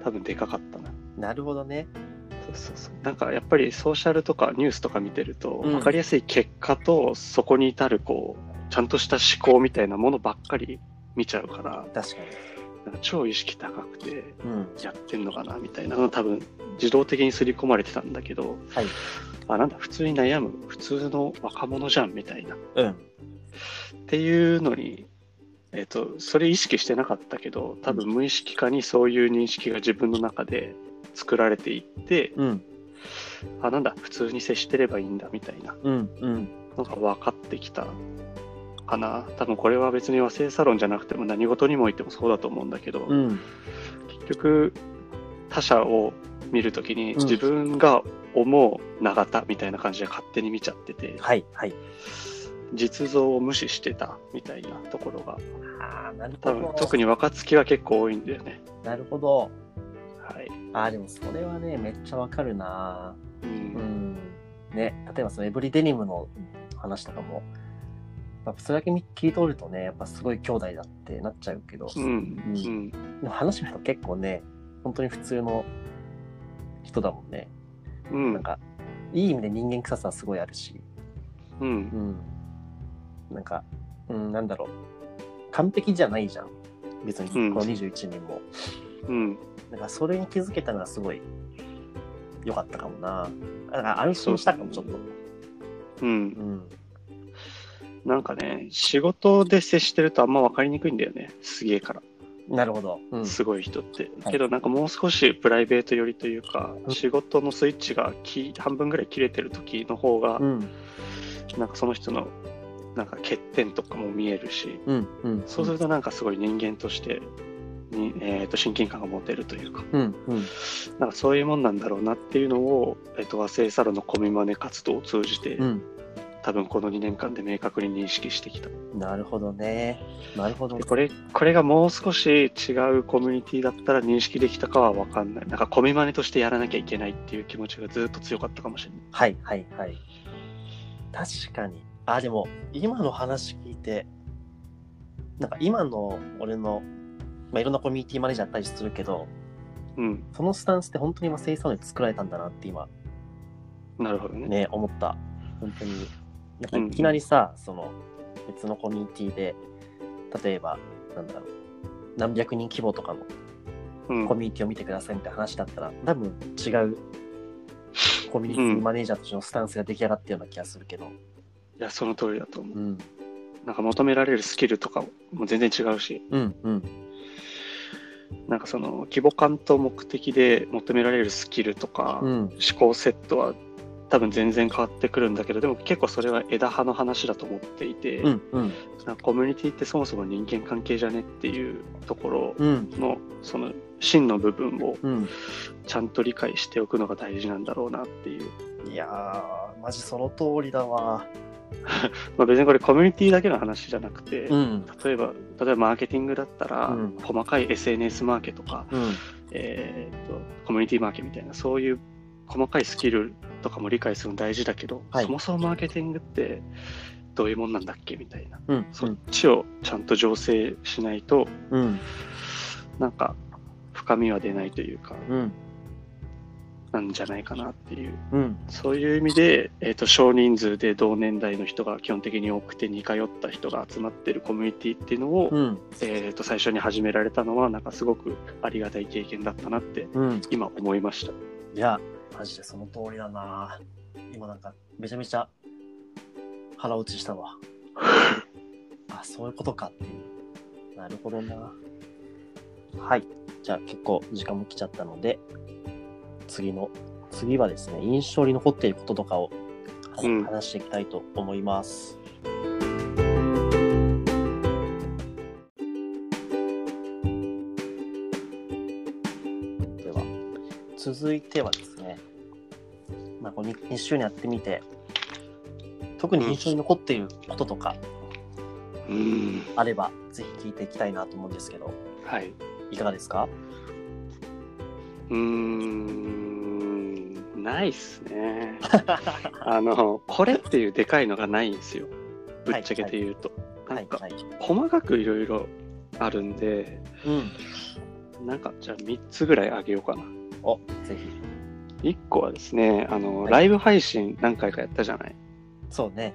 [SPEAKER 2] 多分でかかったな。
[SPEAKER 1] なるほどね。
[SPEAKER 2] そうそうそうなんかやっぱりソーシャルとかニュースとか見てると、
[SPEAKER 1] うん
[SPEAKER 2] 分かりやすい結果とそこに至るこうちゃんとした思考みたいなものばっかり見ちゃうから
[SPEAKER 1] 確か
[SPEAKER 2] なんか超意識高くて。やってんのかなみたいなのが多分自動的に刷り込まれてたんだけど
[SPEAKER 1] はい。
[SPEAKER 2] あなんだ普通に悩む普通の若者じゃんみたいなっ
[SPEAKER 1] うん。
[SPEAKER 2] ていうのに、えっとそれ意識してなかったけど多分無意識化にそういう認識が自分の中で作られていって
[SPEAKER 1] うん。
[SPEAKER 2] あなんだ普通に接してればいいんだみたいな。のが分かってきたかな多分これは別に和製サロンじゃなくても何事にもおいてもそうだと思うんだけど、
[SPEAKER 1] うん。
[SPEAKER 2] 結局他者を見るときに
[SPEAKER 1] うん
[SPEAKER 2] 自分が思う永田みたいな感じで勝手に見ちゃってて、
[SPEAKER 1] はい。はい。
[SPEAKER 2] 実像を無視してたみたいなところが
[SPEAKER 1] ああ、なる
[SPEAKER 2] 多
[SPEAKER 1] ほど。
[SPEAKER 2] 分特に若月は結構多いんだよね
[SPEAKER 1] なるほど。
[SPEAKER 2] はい、
[SPEAKER 1] ああ、でもそれはね、めっちゃわかるな。
[SPEAKER 2] う
[SPEAKER 1] うんん。ね、例えばそのエブリデニムの話とかも、やっぱそれだけ切り取るとね、やっぱすごい兄弟だってなっちゃうけど、
[SPEAKER 2] うんうん
[SPEAKER 1] でも話見ると結構ね、本当に普通の人だもんね。
[SPEAKER 2] うん
[SPEAKER 1] なんか、いい意味で人間臭さはすごいあるし、
[SPEAKER 2] うん
[SPEAKER 1] うん。なんか、うん、なんだろう。完璧じゃないじゃん。別に、
[SPEAKER 2] うん
[SPEAKER 1] この21人も。
[SPEAKER 2] うん
[SPEAKER 1] なんか、それに気づけたのがすごい良かったかもな。だから安心したかも、ちょっと。
[SPEAKER 2] うん
[SPEAKER 1] うん。
[SPEAKER 2] なんかね仕事で接してるとあんま分かりにくいんだよねすげえから
[SPEAKER 1] なるほど。うん。
[SPEAKER 2] すごい人って。
[SPEAKER 1] はい
[SPEAKER 2] けどなんかもう少しプライベート寄りというか、
[SPEAKER 1] うん
[SPEAKER 2] 仕事のスイッチがき半分ぐらい切れてる時の方が、
[SPEAKER 1] うん。
[SPEAKER 2] なんかその人のなんか欠点とかも見えるし、
[SPEAKER 1] うん。うん。
[SPEAKER 2] そうするとなんかすごい人間としてに、えー、と親近感が持てるというか、
[SPEAKER 1] うん。うん。
[SPEAKER 2] なんかそういうもんなんだろうなっていうのを、えっ、と、和製サロンのコミマネ活動を通じて、
[SPEAKER 1] うん。
[SPEAKER 2] 多分この2年間で明確に認識してきた。
[SPEAKER 1] なるほどね。なるほど
[SPEAKER 2] で。これ、これがもう少し違うコミュニティだったら認識できたかは分かんない。なんかコミマネとしてやらなきゃいけないっていう気持ちがずっと強かったかもしれない。
[SPEAKER 1] はい。はい。はい。確かに。あ、でも、今の話聞いて、なんか今の俺の、まあ、いろんなコミュニティマネージャーたりするけど、
[SPEAKER 2] うん。
[SPEAKER 1] そのスタンスって本当に今、生産で作られたんだなって今、
[SPEAKER 2] なるほどね。
[SPEAKER 1] ね、思った。本当に。なんか
[SPEAKER 2] うん
[SPEAKER 1] いきなりさ、その、別のコミュニティで、例えば、なんだろう、何百人規模とかの
[SPEAKER 2] うん
[SPEAKER 1] コ。ミュニティを見てくださいみたいな話だったら、多分違うコミュニティマネージャーとしてのスタンスが出来上がったような気がするけど。
[SPEAKER 2] いや、その通りだと思う。
[SPEAKER 1] うん。
[SPEAKER 2] なんか求められるスキルとかも全然違うし、
[SPEAKER 1] うん、うん。
[SPEAKER 2] なんかその規模感と目的で求められるスキルとか、
[SPEAKER 1] うん。
[SPEAKER 2] 思考セットは多分全然変わってくるんだけどでも結構それは枝葉の話だと思っていて、
[SPEAKER 1] うんうん。
[SPEAKER 2] コミュニティってそもそも人間関係じゃねっていうところ
[SPEAKER 1] うん。
[SPEAKER 2] のその真の部分を
[SPEAKER 1] うん。
[SPEAKER 2] ちゃんと理解しておくのが大事なんだろうなっていう、
[SPEAKER 1] いやーマジその通りだわ。
[SPEAKER 2] まあ、別にこれコミュニティだけの話じゃなくて、
[SPEAKER 1] ん。
[SPEAKER 2] 例えば例えばマーケティングだったら、
[SPEAKER 1] うん。
[SPEAKER 2] 細かい SNS マーケとか、
[SPEAKER 1] うん。
[SPEAKER 2] えー、とコミュニティマーケみたいなそういう細かいスキルとかも理解するの大事だけど、
[SPEAKER 1] はい。
[SPEAKER 2] そもそもマーケティングってどういうもんなんだっけみたいな、
[SPEAKER 1] うん。
[SPEAKER 2] そっちをちゃんと醸成しないと
[SPEAKER 1] うん。
[SPEAKER 2] なんか深みは出ないというか
[SPEAKER 1] うん。
[SPEAKER 2] なんじゃないかなっていう。
[SPEAKER 1] うん。
[SPEAKER 2] そういう意味で、えー、と少人数で同年代の人が基本的に多くて似通った人が集まってるコミュニティっていうのを、
[SPEAKER 1] うん。
[SPEAKER 2] えー、と最初に始められたのはなんかすごくありがたい経験だったなって
[SPEAKER 1] うん。
[SPEAKER 2] 今思いました。
[SPEAKER 1] いやマジでその通りだな。今なんかめちゃめちゃ腹落ちしたわ。あそういうことかっていう。なるほどな。はい。じゃあ結構時間も来ちゃったので次の次はですね印象に残っていることとかを、
[SPEAKER 2] うん。
[SPEAKER 1] 話していきたいと思います。では続いてはですね、まあ、この 2, 週にやってみて特に印象に残っていることとか
[SPEAKER 2] うん
[SPEAKER 1] あれば、ぜひ聞いていきたいなと思うんですけど
[SPEAKER 2] はい。
[SPEAKER 1] いかがですか？
[SPEAKER 2] うーん、ないっすね。あの、これっていうでかいのがないんですよ。ぶっちゃけて言うと。
[SPEAKER 1] はいはい
[SPEAKER 2] 細かくいろいろあるんで、
[SPEAKER 1] うん
[SPEAKER 2] なんか、じゃあ3つぐらいあげようかな。
[SPEAKER 1] おぜひ
[SPEAKER 2] 1個はですね、あの、
[SPEAKER 1] はい。
[SPEAKER 2] ライブ配信何回かやったじゃない？
[SPEAKER 1] そうね。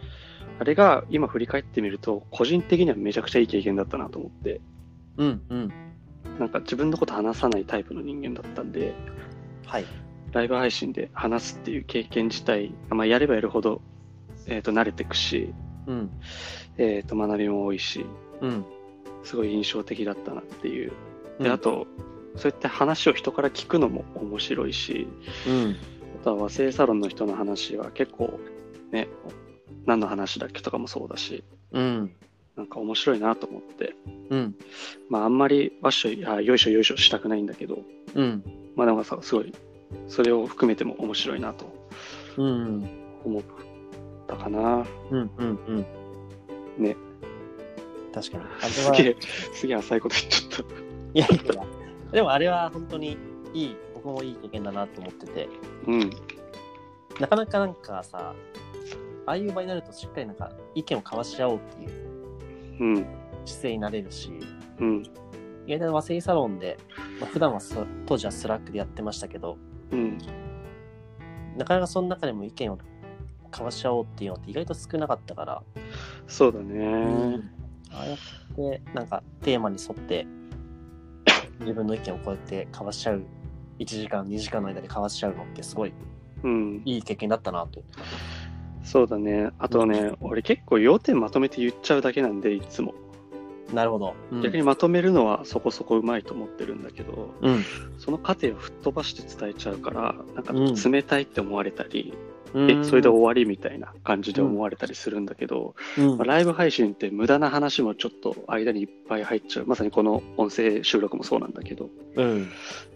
[SPEAKER 2] あれが今振り返ってみると、個人的にはめちゃくちゃいい経験だったなと思って、
[SPEAKER 1] うんうん。
[SPEAKER 2] なんか自分のこと話さないタイプの人間だったんで、
[SPEAKER 1] はい。
[SPEAKER 2] ライブ配信で話すっていう経験自体、まあ、やればやるほど、えー、と慣れていくし、
[SPEAKER 1] うん。
[SPEAKER 2] えー、と学びも多いし、
[SPEAKER 1] うん。
[SPEAKER 2] すごい印象的だったなっていう。で、
[SPEAKER 1] うん。
[SPEAKER 2] あと、そういった話を人から聞くのも面白いし、
[SPEAKER 1] うん。
[SPEAKER 2] あとは和製サロンの人の話は結構ね、何の話だっけとかもそうだし、
[SPEAKER 1] うん。
[SPEAKER 2] なんか面白いなと思って、
[SPEAKER 1] うん。
[SPEAKER 2] まああんまりわっしょい、あよいしょよいしょしたくないんだけど、
[SPEAKER 1] うん。
[SPEAKER 2] まあなんかさ、すごい、それを含めても面白いなと
[SPEAKER 1] うん
[SPEAKER 2] 思ったかな。
[SPEAKER 1] うんうんうん。
[SPEAKER 2] ね。
[SPEAKER 1] 確かに。あ
[SPEAKER 2] す
[SPEAKER 1] れは
[SPEAKER 2] げえ、すげえ浅いこと言っちゃっ
[SPEAKER 1] いやいやいやでもあれは本当にいい僕もいい経験だなと思ってて
[SPEAKER 2] た。うん。
[SPEAKER 1] なかなかなんかさああいう場になるとしっかりなんか意見を交わし合おうっていう
[SPEAKER 2] うん。
[SPEAKER 1] 姿勢になれるし
[SPEAKER 2] うん。
[SPEAKER 1] 意外と和製サロンで、まあ、普段はそ当時はスラックでやってましたけど
[SPEAKER 2] うん。
[SPEAKER 1] なかなかその中でも意見を交わし合おうっていうのって意外と少なかったから、
[SPEAKER 2] そうだね。
[SPEAKER 1] ああやってなんかテーマに沿って自分の意見をこうやって交わし合う1時間2時間の間で交わし合うのってすごい
[SPEAKER 2] うん。
[SPEAKER 1] いい経験だったなと。
[SPEAKER 2] そうだね。あとね、俺結構要点まとめて言っちゃうだけなんで、いつも。
[SPEAKER 1] なるほど。うん
[SPEAKER 2] 逆にまとめるのはそこそこうまいと思ってるんだけど、
[SPEAKER 1] うん。
[SPEAKER 2] その過程を吹っ飛ばして伝えちゃうから、なんか
[SPEAKER 1] うん
[SPEAKER 2] 冷たいって思われたり、
[SPEAKER 1] うん
[SPEAKER 2] え、それで終わりみたいな感じで思われたりするんだけど、
[SPEAKER 1] うん
[SPEAKER 2] まあライブ配信って無駄な話もちょっと間にいっぱい入っちゃう。まさにこの音声収録もそうなんだけど、
[SPEAKER 1] うん。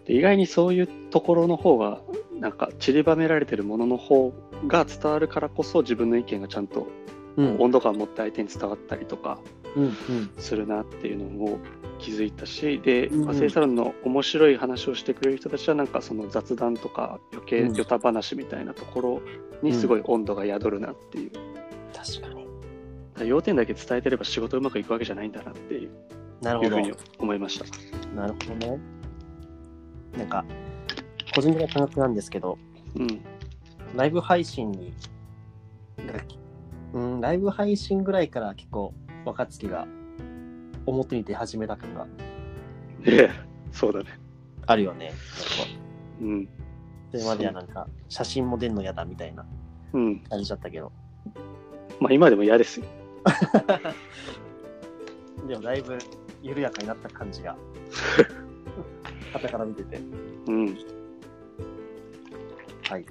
[SPEAKER 2] で意外にそういうところの方が、なんか散りばめられてるものの方が伝わるからこそ自分の意見がちゃんと
[SPEAKER 1] うん。
[SPEAKER 2] 温度感を持って相手に伝わったりとか。するなっていうのを気づいたし、で、
[SPEAKER 1] うん
[SPEAKER 2] 和製サロンの面白い話をしてくれる人たちはなんかその雑談とか余計
[SPEAKER 1] うん
[SPEAKER 2] ヨタ話みたいなところにすごい温度が宿るなっていう。
[SPEAKER 1] 確かに。
[SPEAKER 2] だから要点だけ伝えてれば仕事うまくいくわけじゃないんだなっていう
[SPEAKER 1] なるほど。
[SPEAKER 2] ふうに思いました。
[SPEAKER 1] なるほどね。なんか、個人的な感覚なんですけど、
[SPEAKER 2] うん。
[SPEAKER 1] ライブ配信に、うん、ライブ配信ぐらいから結構若月が表に出始めた感が
[SPEAKER 2] ええ、そうだね。
[SPEAKER 1] あるよね。なんか
[SPEAKER 2] うん。
[SPEAKER 1] それまではなんか写真も出んの嫌だみたいな
[SPEAKER 2] うん。
[SPEAKER 1] 感じだったけど。
[SPEAKER 2] まあ今でも嫌ですよ。
[SPEAKER 1] でもだいぶ緩やかになった感じが。旗から見てて。
[SPEAKER 2] うん。
[SPEAKER 1] はい。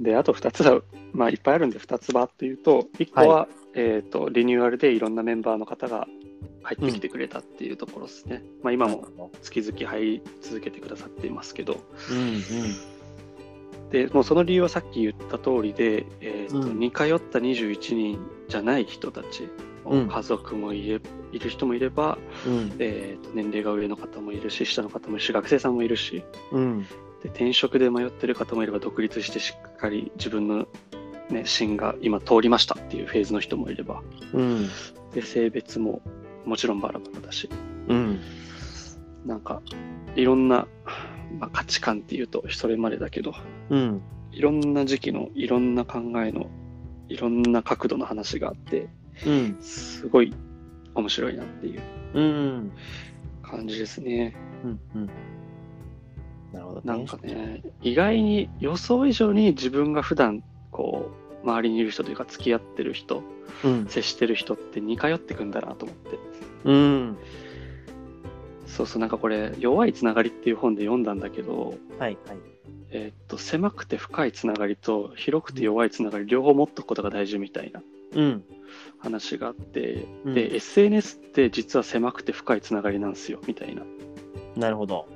[SPEAKER 2] で、あと2つは、まあ、いっぱいあるんで、2つばっと言うと、1個は、えっ、と、リニューアルでいろんなメンバーの方が入ってきてくれたっていうところですね。まあ、今も月々入り続けてくださっていますけど、
[SPEAKER 1] うん
[SPEAKER 2] で、もうその理由はさっき言った通りで、えっ、と、
[SPEAKER 1] うん
[SPEAKER 2] 似通った21人じゃない人たち、
[SPEAKER 1] うん
[SPEAKER 2] 家族もいれいる人もいれば、
[SPEAKER 1] うん。うん。
[SPEAKER 2] えーと年齢が上の方もいるし、下の方もいるし、学生さんもいるし、
[SPEAKER 1] うん。
[SPEAKER 2] で転職で迷ってる方もいれば、独立してしっかり自分の、ね、芯が今通りましたっていうフェーズの人もいれば、
[SPEAKER 1] うん。
[SPEAKER 2] で性別ももちろんバラバラだし、
[SPEAKER 1] うん。
[SPEAKER 2] なんかいろんな、まあ、価値観っていうとそれまでだけど、
[SPEAKER 1] うん。
[SPEAKER 2] いろんな時期のいろんな考えのいろんな角度の話があって、
[SPEAKER 1] うん。
[SPEAKER 2] すごい面白いなっていう
[SPEAKER 1] うん。
[SPEAKER 2] 感じですね。
[SPEAKER 1] うん。うん。なるほどね。
[SPEAKER 2] なんかね、意外に予想以上に自分が普段こう、周りにいる人というか付き合ってる人、
[SPEAKER 1] うん。
[SPEAKER 2] 接してる人って似通ってくんだなと思って。
[SPEAKER 1] うん。
[SPEAKER 2] そうそう、なんかこれ、弱いつながりっていう本で読んだんだけど、
[SPEAKER 1] はい。はい。
[SPEAKER 2] えーっと、狭くて深いつながりと広くて弱いつながり両方持っとくことが大事みたいな
[SPEAKER 1] うん。
[SPEAKER 2] 話があって、
[SPEAKER 1] うん
[SPEAKER 2] で、SNS って実は狭くて深いつながりなんですよ、みたいな。
[SPEAKER 1] なるほど。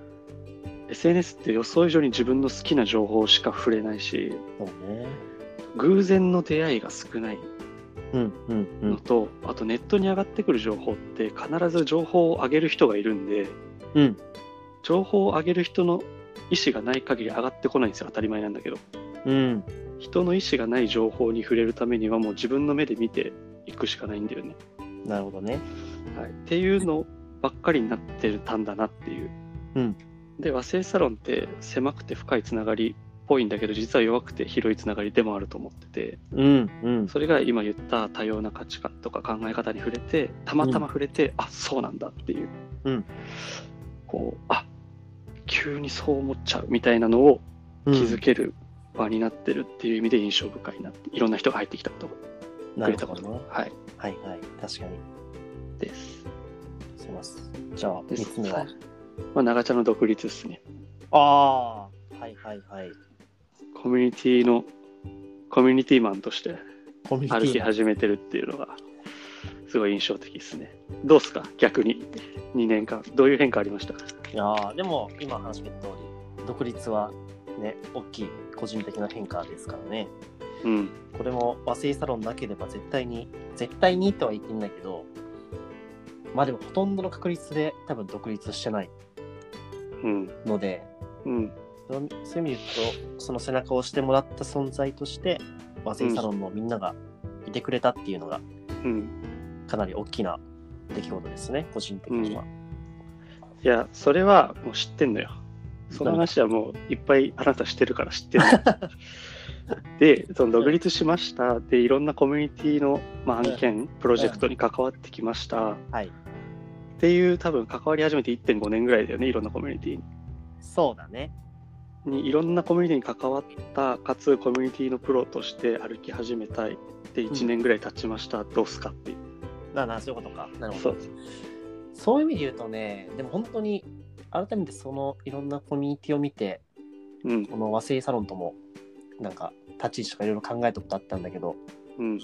[SPEAKER 2] SNS って予想以上に自分の好きな情報しか触れないし、
[SPEAKER 1] そうね。
[SPEAKER 2] 偶然の出会いが少ない
[SPEAKER 1] うん。うん。うん。
[SPEAKER 2] のと、あとネットに上がってくる情報って必ず情報を上げる人がいるんで、
[SPEAKER 1] うん。
[SPEAKER 2] 情報を上げる人の意思がない限り上がってこないんですよ、当たり前なんだけど。
[SPEAKER 1] うん。
[SPEAKER 2] 人の意思がない情報に触れるためにはもう自分の目で見ていくしかないんだよね。
[SPEAKER 1] なるほどね。
[SPEAKER 2] はい、っていうのばっかりになってたんだなっていう。
[SPEAKER 1] うん
[SPEAKER 2] で和製サロンって狭くて深いつながりっぽいんだけど実は弱くて広いつながりでもあると思ってて
[SPEAKER 1] うん。うん。
[SPEAKER 2] それが今言った多様な価値観とか考え方に触れてたまたま触れて、あそうなんだっていう、
[SPEAKER 1] うん
[SPEAKER 2] こうあ急にそう思っちゃうみたいなのを気づける場になってるっていう意味で印象深いなっていろんな人が入ってきたこと
[SPEAKER 1] な
[SPEAKER 2] くれたこと
[SPEAKER 1] ね。
[SPEAKER 2] はい
[SPEAKER 1] はいはい。確かに。
[SPEAKER 2] です。
[SPEAKER 1] すいません。じゃあ、
[SPEAKER 2] です
[SPEAKER 1] 三つ目は？
[SPEAKER 2] まあ、長茶の独立ですね。
[SPEAKER 1] ああ。はいはいはい。
[SPEAKER 2] コミュニティの、コミュニティマンとして
[SPEAKER 1] コミュ
[SPEAKER 2] 歩き
[SPEAKER 1] ニティの。
[SPEAKER 2] 始めてるっていうのが、すごい印象的ですね。どうですか？逆に。2年間。どういう変化ありました？
[SPEAKER 1] いやーでも今話した通り、独立はね、大きい個人的な変化ですからね。
[SPEAKER 2] うん。
[SPEAKER 1] これも和製サロンなければ絶対に、絶対にとは言ってんだけど、まあでもほとんどの確率で多分独立してない
[SPEAKER 2] うん。
[SPEAKER 1] ので、
[SPEAKER 2] うん。
[SPEAKER 1] そうそういう意味で言うと、その背中を押してもらった存在として、和製サロンのみんながいてくれたっていうのが
[SPEAKER 2] うん。
[SPEAKER 1] かなり大きな出来事ですね、個人的には。
[SPEAKER 2] いや、それはもう知ってんのよ。その話はもういっぱいあなた知ってるから知ってるの。で、その独立しました。で、いろんなコミュニティの、まあ、案件、プロジェクトに関わってきました。
[SPEAKER 1] はい。
[SPEAKER 2] っていう多分関わり始めて1.5年ぐらいだよね、いろんなコミュニティ
[SPEAKER 1] そうだね。
[SPEAKER 2] に。いろんなコミュニティに関わった、かつコミュニティのプロとして歩き始めたい。で、1年ぐらい経ちました。どうすかっていう。
[SPEAKER 1] なな、そういうことか。なるほど
[SPEAKER 2] そう。。
[SPEAKER 1] そういう意味で言うとね、でも本当に改めてそのいろんなコミュニティを見て、
[SPEAKER 2] うん。
[SPEAKER 1] この和製サロンともなんか立ち位置とかいろいろ考えたことあったんだけど、
[SPEAKER 2] うん。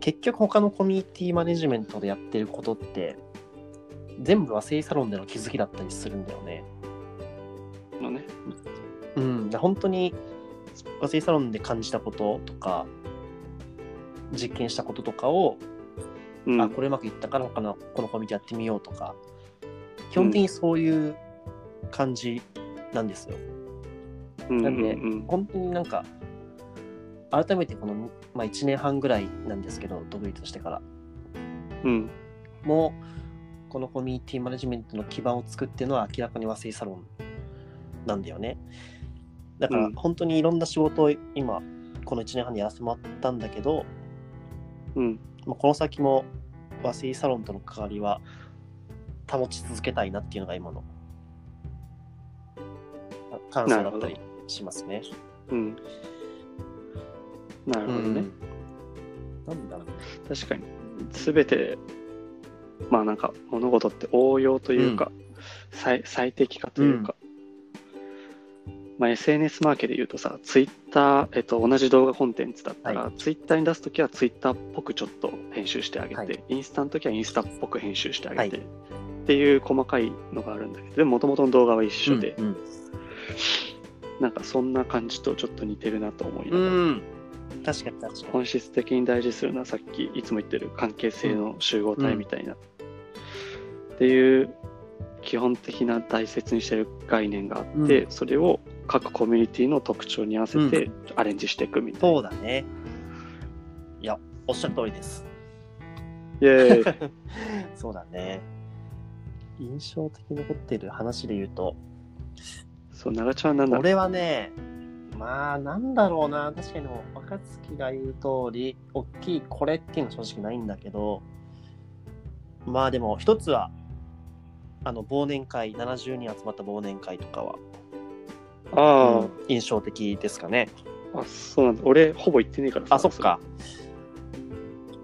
[SPEAKER 1] 結局他のコミュニティマネジメントでやってることって、全部和製サロンでの気づきだったりするんだよね。
[SPEAKER 2] のね。
[SPEAKER 1] うん、本当に和製サロンで感じたこととか、実験したこととかを、
[SPEAKER 2] うん。
[SPEAKER 1] あ、これうまくいったからこのこのコミュニティやってみようとか、基本的にそういう感じなんですよ。
[SPEAKER 2] うん
[SPEAKER 1] なんで
[SPEAKER 2] うん
[SPEAKER 1] 本当になんか、改めてこの、まあ、1年半ぐらいなんですけど、独立してから。
[SPEAKER 2] うん。
[SPEAKER 1] もう、このコミュニティマネジメントの基盤を作ってるのは明らかに和製サロンなんだよね。だから
[SPEAKER 2] うん
[SPEAKER 1] 本当にいろんな仕事を今、この1年半でやらせてもらったんだけど、
[SPEAKER 2] うん。
[SPEAKER 1] まあ、この先も和製サロンとの関わりは保ち続けたいなっていうのが今のあ感想だったりしますね。
[SPEAKER 2] うん。なるほどね。
[SPEAKER 1] うんなんだろうね。
[SPEAKER 2] 確かに。すべて、まあなんか物事って応用というか、最最適化というか、まあ、SNS マーケで言うとさ、ツイッター、えっと、同じ動画コンテンツだったら、
[SPEAKER 1] は
[SPEAKER 2] ツイッターに出すときはツイッターっぽくちょっと編集してあげて、
[SPEAKER 1] はい。
[SPEAKER 2] インスタのときはインスタっぽく編集してあげて、
[SPEAKER 1] はい。
[SPEAKER 2] っていう細かいのがあるんだけど、でも元々の動画は一緒で、
[SPEAKER 1] うんうん。
[SPEAKER 2] なんかそんな感じとちょっと似てるなと思いな
[SPEAKER 1] う
[SPEAKER 2] がら、
[SPEAKER 1] ん。確かに確かに。
[SPEAKER 2] 本質的に大事にするのはさっきいつも言ってる関係性の集合体みたいな、っていう基本的な大切にしてる概念があって、
[SPEAKER 1] う
[SPEAKER 2] それを各コミュニティの特徴に合わせてアレンジしていくみたいな。
[SPEAKER 1] そうだね。いや、おっしゃる通りです。
[SPEAKER 2] イェーイ
[SPEAKER 1] そうだね。印象的に残っている話で言うと、
[SPEAKER 2] そう、長ちゃんはなんだ？
[SPEAKER 1] 俺はね、まあ、なんだろうな、確かにでも若月が言う通り、大きいこれっていうのは正直ないんだけど、まあでも、一つは、あの、忘年会、70人集まった忘年会とかは、
[SPEAKER 2] あ
[SPEAKER 1] うん。印象的ですかね。
[SPEAKER 2] あ、あ、そうなんだ。俺、ほぼ行ってねえからさ。
[SPEAKER 1] あ、そっか。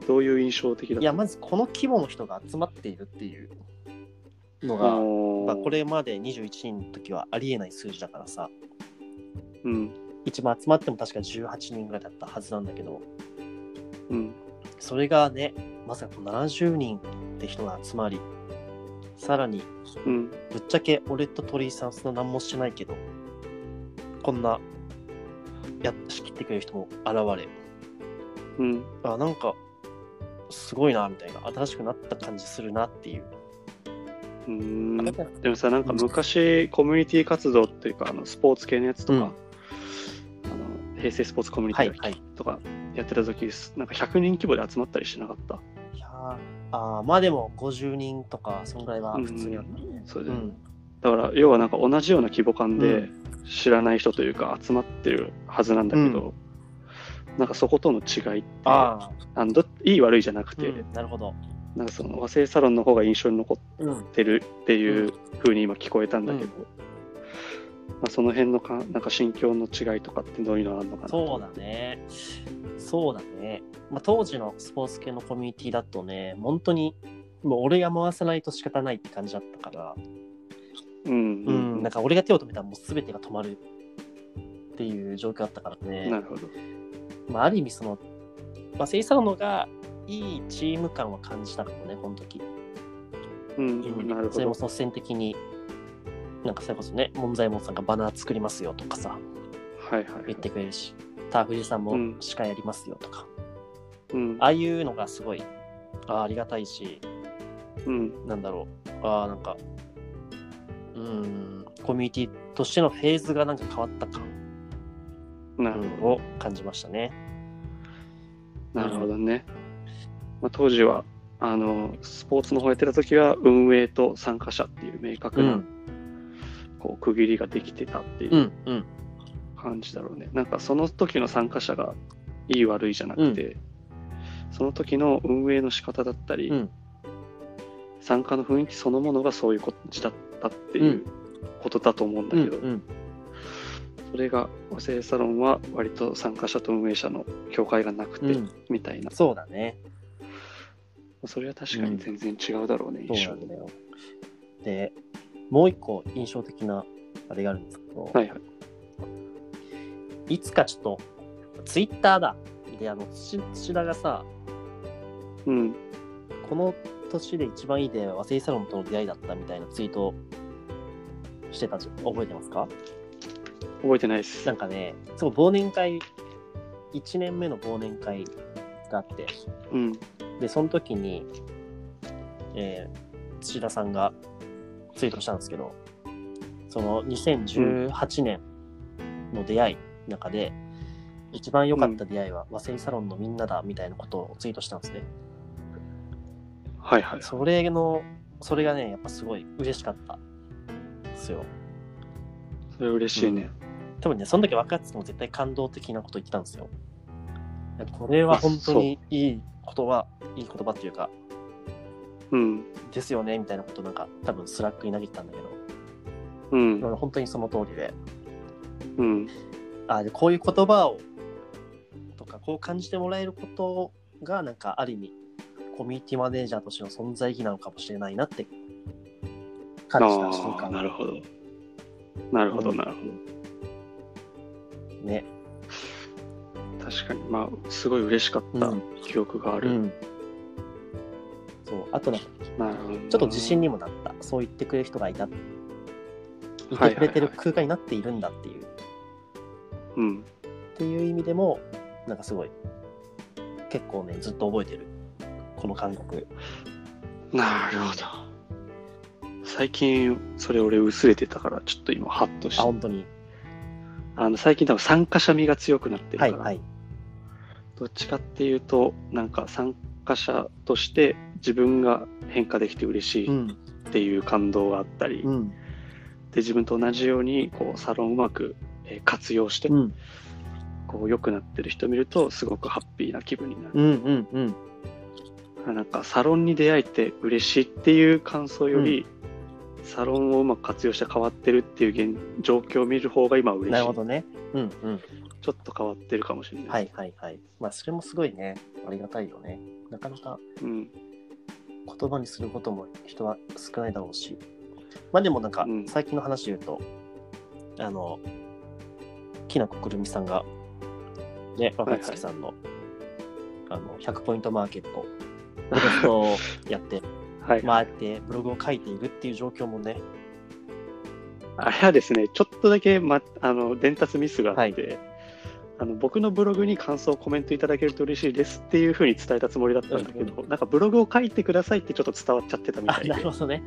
[SPEAKER 2] どういう印象的だ
[SPEAKER 1] いや、まずこの規模の人が集まっているっていうのが、まあ、これまで21人の時はありえない数字だからさ、
[SPEAKER 2] うん、
[SPEAKER 1] 一番集まっても確か18人ぐらいだったはずなんだけど、
[SPEAKER 2] うん、
[SPEAKER 1] それがね、まさか70人って人が集まり、さらに、
[SPEAKER 2] うん、
[SPEAKER 1] ぶっちゃけ俺と鳥居さんそんな何もしてないけど、こんな、やっ仕切ってくれる人も現れ、
[SPEAKER 2] うん。
[SPEAKER 1] あ、なんか、すごいな、みたいな、新しくなった感じするなっていう。
[SPEAKER 2] うーんでもさ、なんか昔、コミュニティ活動っていうか、あのスポーツ系のやつとか、
[SPEAKER 1] うん
[SPEAKER 2] あの平成スポーツコミュニティ。とかやってた時、なんか100人規模で集まったりしなかった？
[SPEAKER 1] いやーあーまあでも50人とか、そんぐらいは普通にあったね。
[SPEAKER 2] そうで、
[SPEAKER 1] うん。
[SPEAKER 2] だから、要はなんか同じような規模感
[SPEAKER 1] う
[SPEAKER 2] で知らない人というか集まってるはずなんだけど、なんかそことの違いって、
[SPEAKER 1] あ
[SPEAKER 2] あのどいい悪いじゃなく
[SPEAKER 1] あ、
[SPEAKER 2] て、
[SPEAKER 1] うんなるほど。
[SPEAKER 2] なんかその和製サロンの方が印象に残っ
[SPEAKER 1] うん。
[SPEAKER 2] てるっていう風に今聞こえたんだけど、まあ、その辺のかなんか心境の違いとかってどういうのあるのかな
[SPEAKER 1] そうだね。そうだね。まあ、当時のスポーツ系のコミュニティだとね、本当に、もう俺が回さないと仕方ないって感じだったから、
[SPEAKER 2] うん
[SPEAKER 1] う
[SPEAKER 2] うん。
[SPEAKER 1] ん、なんか俺が手を止めたらもう全てが止まるっていう状況だったから
[SPEAKER 2] な
[SPEAKER 1] ね。
[SPEAKER 2] るほど。
[SPEAKER 1] まあ、ある意味その、まあ、セイサロのがいいチーム感は感じたかもね、この時。
[SPEAKER 2] うん、
[SPEAKER 1] うん。
[SPEAKER 2] なるほど。
[SPEAKER 1] それも率先的に、なんかそれこそね、門左衛門さんがバナー作りますよとかさ、
[SPEAKER 2] はいはい
[SPEAKER 1] 言ってくれるし、ターフジさんも
[SPEAKER 2] うん。
[SPEAKER 1] 司会やりますよとか、
[SPEAKER 2] うん。
[SPEAKER 1] ああいうのがすごいあありがたいし、
[SPEAKER 2] うん。
[SPEAKER 1] なんだろう、ああ、なんか、うーん、コミュニティとしてのフェーズがなんか変わった感、
[SPEAKER 2] なるほど、
[SPEAKER 1] を感じましたね。
[SPEAKER 2] なるほどね、まあ、当時はあのスポーツの方やってた時は運営と参加者っていう明確な、
[SPEAKER 1] うん、
[SPEAKER 2] こう区切りができてたっていううん
[SPEAKER 1] うん、
[SPEAKER 2] 感じだろうね、なんかその時の参加者がいい悪いじゃなくて、その時の運営の仕方だったり、
[SPEAKER 1] うん、
[SPEAKER 2] 参加の雰囲気そのものがそういう感じだったっていうことだと思うんだ
[SPEAKER 1] うん、
[SPEAKER 2] けど、
[SPEAKER 1] うん、
[SPEAKER 2] それが和製サロンは割と参加者と運営者の境界がなくて、
[SPEAKER 1] うん、
[SPEAKER 2] みたいな。
[SPEAKER 1] そうだね。
[SPEAKER 2] それは確かに全然違うだろうね、印象。
[SPEAKER 1] で、もう一個印象的なあれがあるんですけど、
[SPEAKER 2] はいはい。
[SPEAKER 1] いつかちょっと、ツイッターだ。で、あの、土土田がさ、
[SPEAKER 2] うん。
[SPEAKER 1] この年で一番いい出会いは和製サロンとの出会いだったみたいなツイートしてた。覚えてますか？
[SPEAKER 2] 覚えてないです
[SPEAKER 1] なんかね、そう、忘年会、1年目の忘年会があって、
[SPEAKER 2] うん
[SPEAKER 1] で、その時に、えー土田さんがツイートしたんですけど、その2018年の出会いの中で、一番良かった出会いは Wasei Salon のみんなだみたいなことをツイートしたんですね。
[SPEAKER 2] はいはい
[SPEAKER 1] それの、それがね、やっぱすごい嬉しかったんですよ。
[SPEAKER 2] それ嬉しいね、
[SPEAKER 1] 多分ね、その時分かってても絶対感動的なこと言ってたんですよ。これは本当にいい言葉、いい言葉っていうか、
[SPEAKER 2] うん。
[SPEAKER 1] ですよね、みたいなことなんか多分 Slack に投げてたんだけど、
[SPEAKER 2] うん。
[SPEAKER 1] 本当にその通りで、
[SPEAKER 2] うん。
[SPEAKER 1] あでこういう言葉を、とか、こう感じてもらえることが、なんかある意味、コミュニティマネージャーとしての存在意義なのかもしれないなって感じた瞬間。
[SPEAKER 2] なるほどなるほど
[SPEAKER 1] うん
[SPEAKER 2] なるほど、
[SPEAKER 1] ね。
[SPEAKER 2] 確かに、まあ、すごい嬉しかった
[SPEAKER 1] うん
[SPEAKER 2] 記憶がある。
[SPEAKER 1] うん。そう。あとなんか、ちょっと自信にもなった。そう言ってくれる人がいた。い
[SPEAKER 2] はい
[SPEAKER 1] てくれてる空間になっているんだっていう。
[SPEAKER 2] うん。
[SPEAKER 1] っていう意味でも、なんかすごい、結構ね、ずっと覚えてる。この感覚。
[SPEAKER 2] なるほど。最近、それ俺薄れてたから、ちょっと今、ハッとし
[SPEAKER 1] あ、
[SPEAKER 2] て。
[SPEAKER 1] 本当に。
[SPEAKER 2] あの、最近多分参加者味が強くなってるから、
[SPEAKER 1] はいはい。
[SPEAKER 2] どっちかっていうと、なんか参加者として自分が変化できて嬉しい
[SPEAKER 1] うん。
[SPEAKER 2] っていう感動があったり、
[SPEAKER 1] うん。
[SPEAKER 2] で、自分と同じように、こう、サロンをうまくえー活用して、
[SPEAKER 1] うん。
[SPEAKER 2] こう、良くなってる人を見ると、すごくハッピーな気分になる。
[SPEAKER 1] うん。うん。うん。
[SPEAKER 2] なんかサロンに出会えて嬉しいっていう感想より、サロンをうまく活用して変わってるっていう現状況を見る方が今は嬉しい。
[SPEAKER 1] なるほどね。うん。うん。
[SPEAKER 2] ちょっと変わってるかもしれない。
[SPEAKER 1] はいはいはい。まあ、それもすごいね、ありがたいよね。なかなか
[SPEAKER 2] うん。
[SPEAKER 1] 言葉にすることも人は少ないだろうし。まあでもなんか
[SPEAKER 2] うん、
[SPEAKER 1] 最近の話言うと、あの、きなこくるみさんが、ね、若月さんの、あの、100ポイントマーケット、ブロストをやって、
[SPEAKER 2] はい。
[SPEAKER 1] 回ってブログを書いているっていう状況もね、
[SPEAKER 2] あれはですね、ちょっとだけ、ま、あの伝達ミスがあって、あの僕のブログに感想、コメントいただけると嬉しいですっていうふうに伝えたつもりだったんだけど、なんかブログを書いてくださいってちょっと伝わっちゃってたみ
[SPEAKER 1] あ
[SPEAKER 2] たい、で
[SPEAKER 1] なるほどね。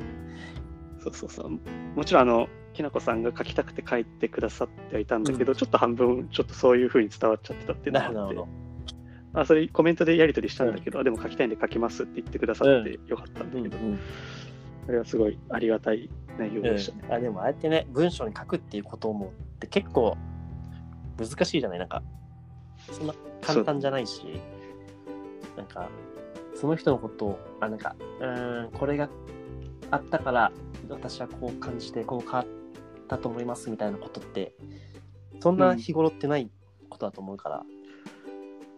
[SPEAKER 2] そうそうそう。もちろん、あの、きなこさんが書きたくて書いてくださってはいたんだけど、ちょっと半分、ちょっとそういうふうに伝わっちゃってたっていうのがあって
[SPEAKER 1] なるほど。
[SPEAKER 2] あそれコメントでやり取りしたんだけど、あでも書きたいんで書きますって言ってくださってよかったんだけど、
[SPEAKER 1] うんうん。
[SPEAKER 2] あれはすごいありがたい内容でしたね。
[SPEAKER 1] うん、あでもああやってね文章に書くっていうこともって結構難しいじゃない？なんかそんな簡単じゃないし。なんかその人のことをあなんかうーんこれがあったから私はこう感じてこう変わったと思いますみたいなことってそんな日頃ってないことだと思うから、
[SPEAKER 2] うん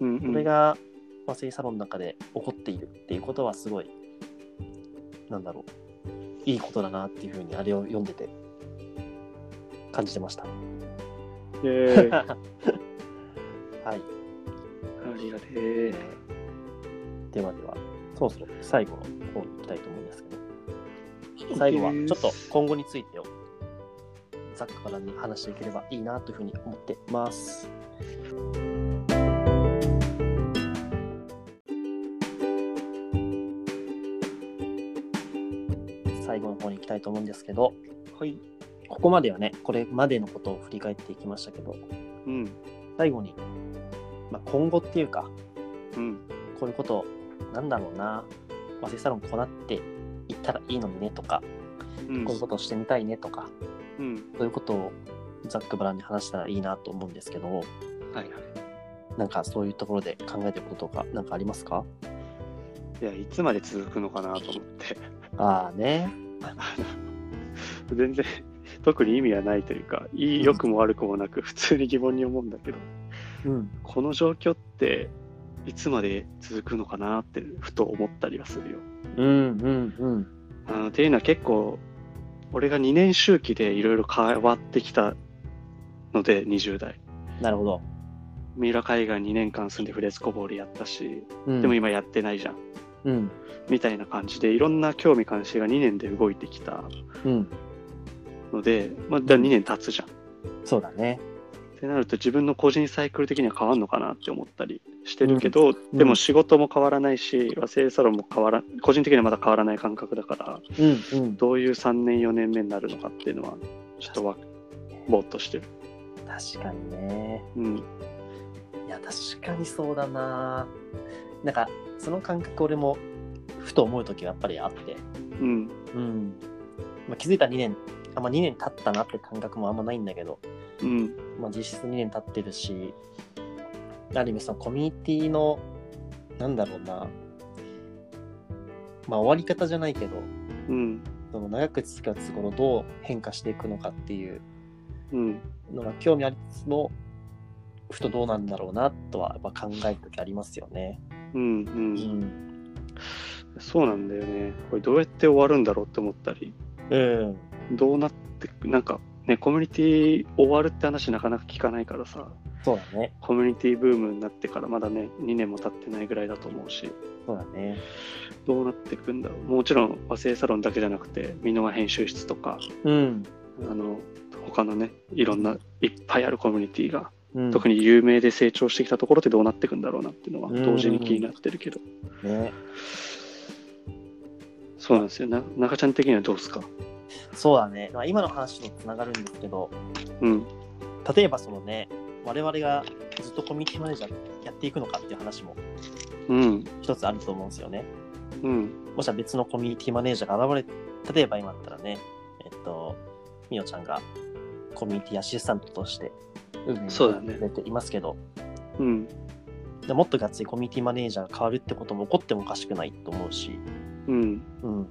[SPEAKER 2] うん
[SPEAKER 1] それが和製サロンの中で起こっているっていうことはすごいなんだろういいことだなっていうふうにあれを読んでて感じてました。はい。
[SPEAKER 2] りがてえ。
[SPEAKER 1] ではでは、そろそろ最後の方に行きたいと思うんですけど、最後はちょっと今後についてをざっくばらんに話していければいいなというふうに思ってます。最後の方に行きたいと思うんですけど、
[SPEAKER 2] はい。
[SPEAKER 1] ここまではね、これまでのことを振り返っていきましたけど、
[SPEAKER 2] うん。
[SPEAKER 1] 最後に、まあ、今後っていうか、
[SPEAKER 2] うん。
[SPEAKER 1] こういうこと、なんだろうな、和製サロンこうなっていったらいいのにねとか、
[SPEAKER 2] うん
[SPEAKER 1] こういうことをしてみたいねとか、
[SPEAKER 2] うん。
[SPEAKER 1] そういうことをざっくばらんに話したらいいなと思うんですけど、
[SPEAKER 2] はいはい。
[SPEAKER 1] なんかそういうところで考えてることがなんかありますか？
[SPEAKER 2] いや、いつまで続くのかなと思って。
[SPEAKER 1] ああね。
[SPEAKER 2] 全然、特に意味はないというか、いい、良くも悪くもなく、普通に疑問に思うんだけど、
[SPEAKER 1] うん。
[SPEAKER 2] この状況って、いつまで続くのかなって、ふと思ったりはするよ。
[SPEAKER 1] うんうんうん。
[SPEAKER 2] あのっていうのは結構、俺が2年周期でいろいろ変わってきたので、20代。
[SPEAKER 1] なるほど。
[SPEAKER 2] 三浦海岸2年間住んでフレスコボールやったし、
[SPEAKER 1] うん、
[SPEAKER 2] でも今やってないじゃん。
[SPEAKER 1] うん。
[SPEAKER 2] みたいな感じで、いろんな興味関心が2年で動いてきた
[SPEAKER 1] うん。
[SPEAKER 2] ので、まあ、じゃあ2年経つじゃん。
[SPEAKER 1] そうだね。
[SPEAKER 2] ってなると自分の個人サイクル的には変わるのかなって思ったりしてるけど、
[SPEAKER 1] ん
[SPEAKER 2] でも仕事も変わらないし、和製サロンも変わら、個人的にはまだ変わらない感覚だから、
[SPEAKER 1] うんうん。
[SPEAKER 2] どういう3年4年目になるのかっていうのは、ちょっとわ、ぼーっとしてる。
[SPEAKER 1] 確かにね。
[SPEAKER 2] うん。
[SPEAKER 1] いや、確かにそうだな。なんか、その感覚俺もふと思う時がやっぱりあって、
[SPEAKER 2] うん。
[SPEAKER 1] うん。まあ、気づいたら2年、あんま2年経ったなって感覚もあんまないんだけど、
[SPEAKER 2] うん。
[SPEAKER 1] まあ、実質2年経ってるし、ある意味そのコミュニティの、なんだろうな、まあ終わり方じゃないけど、
[SPEAKER 2] うん。
[SPEAKER 1] その長く続くつ頃どう変化していくのかっていう
[SPEAKER 2] うん。
[SPEAKER 1] のが興味ありつつも、ふとどうなんだろうなとはやっぱ考える時ありますよね。
[SPEAKER 2] うん。う。
[SPEAKER 1] うんん。
[SPEAKER 2] そうなんだよね。これどうやって終わるんだろうって思ったり、
[SPEAKER 1] うん。
[SPEAKER 2] どうなってく、なんかね、コミュニティ終わるって話なかなか聞かないからさ、
[SPEAKER 1] そうだね。
[SPEAKER 2] コミュニティブームになってからまだね、2年も経ってないぐらいだと思うし、
[SPEAKER 1] そうだね。
[SPEAKER 2] どうなっていくんだろう。もちろん和製サロンだけじゃなくて、箕輪編集室とか、
[SPEAKER 1] うん。
[SPEAKER 2] あの、他のね、いろんないっぱいあるコミュニティが、
[SPEAKER 1] うん、
[SPEAKER 2] 特に有名で成長してきたところってどうなっていくんだろうなっていうのは
[SPEAKER 1] うん。
[SPEAKER 2] 同時に気になってるけど、
[SPEAKER 1] ね。
[SPEAKER 2] そうなんですよ。な中ちゃん的にはどうですか？
[SPEAKER 1] そうだね。まあ、今の話とつながるんですけど、
[SPEAKER 2] うん。
[SPEAKER 1] 例えばそのね、我々がずっとコミュニティマネージャーやっていくのかっていう話も
[SPEAKER 2] うん。
[SPEAKER 1] 一つあると思うんですよね。
[SPEAKER 2] うん。
[SPEAKER 1] もしは別のコミュニティマネージャーが現れ、例えば今だったらね、えっと、みおちゃんがコミュニティアシスタントとして運営に
[SPEAKER 2] そうだね。
[SPEAKER 1] 出ていますけど、
[SPEAKER 2] うん。
[SPEAKER 1] でもっとがっつりコミュニティマネージャーが変わるってことも起こってもおかしくないと思うし、
[SPEAKER 2] うん。
[SPEAKER 1] うん。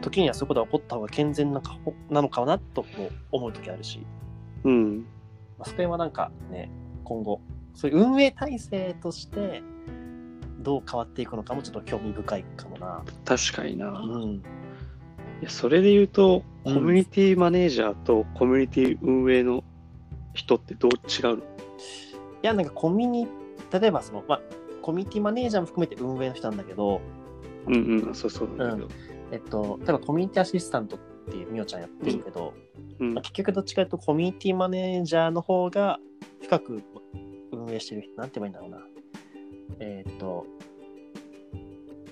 [SPEAKER 1] 時にはそういうことが起こった方が健全なかなのかなとも思う時あるし、
[SPEAKER 2] うん。
[SPEAKER 1] まあ、それはなんかね、今後、そういう運営体制としてどう変わっていくのかもちょっと興味深いかもな。
[SPEAKER 2] 確かにな、い
[SPEAKER 1] うん。
[SPEAKER 2] やそれで言うとコ
[SPEAKER 1] うん。
[SPEAKER 2] ミュニティマネージャーとコミュニティ運営の人ってどう違うの？
[SPEAKER 1] いや、なんかコミュニ、例えばその、まあ、コミュニティマネージャーも含めて運営の人なんだけど、
[SPEAKER 2] うんうんそうそうなん
[SPEAKER 1] えっと、例えばコミュニティアシスタントっていうみおちゃんやってるけど、
[SPEAKER 2] うん
[SPEAKER 1] まあ、結局どっちかというとコミュニティマネージャーの方が深く運営してる人、なんて言えばいいんだろうな。えっと、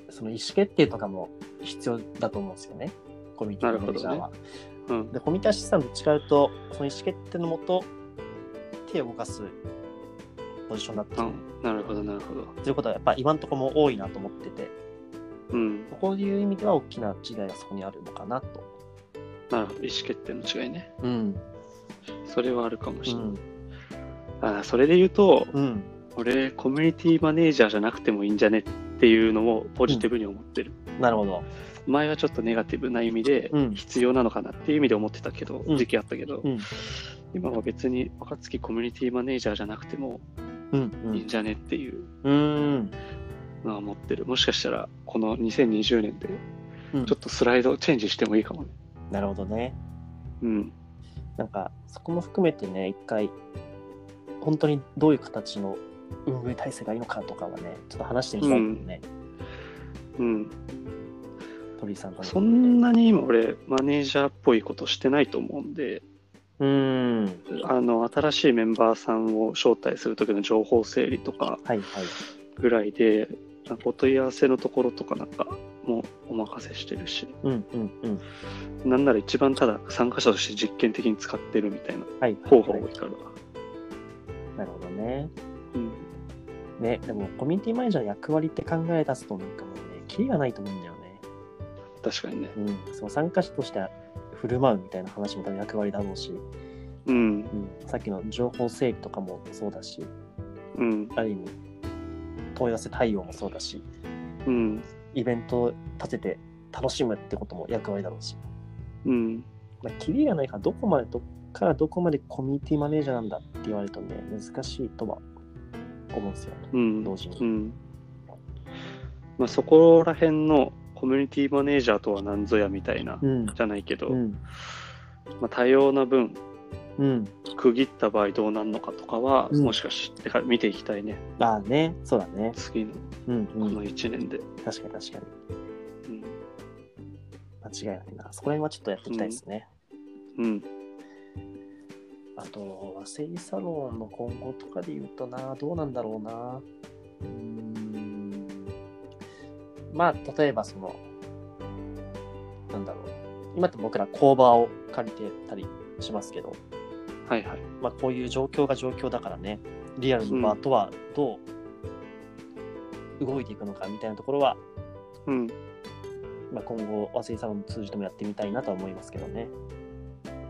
[SPEAKER 1] その意思決定とかも必要だと思うんですよね。コミュニティマネージャーは。
[SPEAKER 2] うん
[SPEAKER 1] で、コミュニティアシスタントと違うと、その意思決定のもと、手を動かすポジションだった
[SPEAKER 2] あなるほどなるほど
[SPEAKER 1] ということは、やっぱ今のところも多いなと思ってて、
[SPEAKER 2] うん
[SPEAKER 1] こういう意味では大きな違いがそこにあるのかなと。
[SPEAKER 2] なるほど意思決定の違いね
[SPEAKER 1] うん。
[SPEAKER 2] それはあるかもしれない、
[SPEAKER 1] うん。
[SPEAKER 2] あそれで言うと
[SPEAKER 1] うん。
[SPEAKER 2] 俺コミュニティマネージャーじゃなくてもいいんじゃねっていうのもポジティブに思ってる、
[SPEAKER 1] なるほど。
[SPEAKER 2] 前はちょっとネガティブな意味で
[SPEAKER 1] うん。
[SPEAKER 2] 必要なのかなっていう意味で思ってたけど、
[SPEAKER 1] うん。
[SPEAKER 2] 時期あったけど、
[SPEAKER 1] うん。
[SPEAKER 2] 今は別に若月コミュニティマネージャーじゃなくても
[SPEAKER 1] うん。
[SPEAKER 2] いいんじゃねっていう
[SPEAKER 1] うん。
[SPEAKER 2] のは思ってる。もしかしたらこの2020年で
[SPEAKER 1] うん。
[SPEAKER 2] ちょっとスライドチェンジしてもいいかもね。
[SPEAKER 1] なるほどね。
[SPEAKER 2] うん。
[SPEAKER 1] なんか、そこも含めてね、一回、本当にどういう形の運営体制がいいのかとかはね、ちょっと話してみたいけどね、
[SPEAKER 2] うん
[SPEAKER 1] 鳥居さんとね。
[SPEAKER 2] そんなに今俺マネージャーっぽいことしてないと思うんで
[SPEAKER 1] うーん。
[SPEAKER 2] あの新しいメンバーさんを招待する時の情報整理とか
[SPEAKER 1] はいはい。
[SPEAKER 2] ぐらいでなんかお問い合わせのところとかなんかもうお任せしてるし
[SPEAKER 1] うんうんうん。
[SPEAKER 2] なんなら一番ただ参加者として実験的に使ってるみたいな
[SPEAKER 1] はい。
[SPEAKER 2] 方が多いから、
[SPEAKER 1] なるほどね。
[SPEAKER 2] うん、
[SPEAKER 1] ね、でもコミュニティマネージャーの役割って考え出すとなんかもうね、キリがないと思うんだよね。
[SPEAKER 2] 確かにね。
[SPEAKER 1] うん。その参加者として振る舞うみたいな話も多分役割だろうし、
[SPEAKER 2] うん。
[SPEAKER 1] うん。さっきの情報整理とかもそうだし、
[SPEAKER 2] うん。
[SPEAKER 1] ある意味、問い合わせ対応もそうだし、
[SPEAKER 2] うん。
[SPEAKER 1] イベントを立てて楽しむってことも役割だろうし、
[SPEAKER 2] うん。
[SPEAKER 1] まあ、キリがないからどこまでどっからどこまでコミュニティマネージャーなんだって言われるとね、難しいとは思うんですよ。
[SPEAKER 2] うん。
[SPEAKER 1] 同時に。
[SPEAKER 2] うん。まあ、そこら辺のコミュニティマネージャーとは何ぞやみたいな、
[SPEAKER 1] うん。
[SPEAKER 2] じゃないけど、
[SPEAKER 1] うん。
[SPEAKER 2] まあ、多様な分
[SPEAKER 1] うん。
[SPEAKER 2] 区切った場合どうなるのかとかは、
[SPEAKER 1] うん
[SPEAKER 2] もしかしてか見ていきたいね
[SPEAKER 1] ああね、そうだね。
[SPEAKER 2] 次の
[SPEAKER 1] うん
[SPEAKER 2] この
[SPEAKER 1] うん。
[SPEAKER 2] 1年で、
[SPEAKER 1] 確かに確かに。
[SPEAKER 2] うん
[SPEAKER 1] 間違いないな。そこら辺はちょっとやっていきたいですね。
[SPEAKER 2] うん
[SPEAKER 1] あと、和製サロンの今後とかで言うとな、どうなんだろうな。うーん。まあ、例えばその、なんだろう。今って僕ら工場を借りてたりしますけど、
[SPEAKER 2] はいはい
[SPEAKER 1] まあ、こういう状況が状況だからね、リアルの場とはどう動いていくのかみたいなところは、
[SPEAKER 2] うん
[SPEAKER 1] まあ、今後、和製サロンを通じてもやってみたいなとは思いますけどね。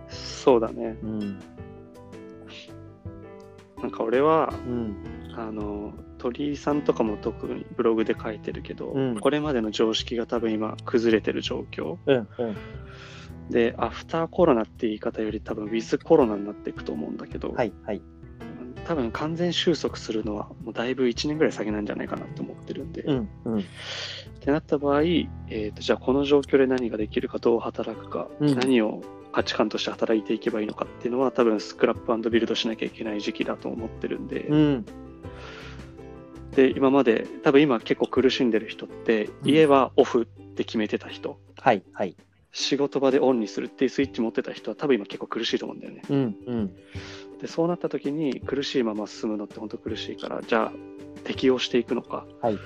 [SPEAKER 2] そうだね
[SPEAKER 1] うん。
[SPEAKER 2] なんか俺は
[SPEAKER 1] うん。
[SPEAKER 2] あの鳥居さんとかも特にブログで書いてるけど、
[SPEAKER 1] うん
[SPEAKER 2] これまでの常識が多分今崩れてる状況
[SPEAKER 1] うん。うん。
[SPEAKER 2] でアフターコロナって言い方より多分ウィズコロナになっていくと思うんだけど、
[SPEAKER 1] はい。はい。
[SPEAKER 2] 多分完全収束するのはもうだいぶ1年ぐらい先なんじゃないかなと思ってるんで、っ
[SPEAKER 1] うん。うん。
[SPEAKER 2] てなった場合、えー、とじゃあこの状況で何ができるかどう働くか、
[SPEAKER 1] うん
[SPEAKER 2] 何を価値観として働いていけばいいのかっていうのは多分スクラップビルドしなきゃいけない時期だと思ってるんで、
[SPEAKER 1] うん。
[SPEAKER 2] で今まで多分今結構苦しんでる人って
[SPEAKER 1] うん
[SPEAKER 2] 家はオフって決めてた人、
[SPEAKER 1] はい、はい。
[SPEAKER 2] 仕事場でオンにするっていうスイッチ持ってた人は多分今結構苦しいと思うんだよね
[SPEAKER 1] うん、うん。
[SPEAKER 2] でそうなった時に苦しいまま進むのって本当苦しいからじゃあ適応していくのか、
[SPEAKER 1] はい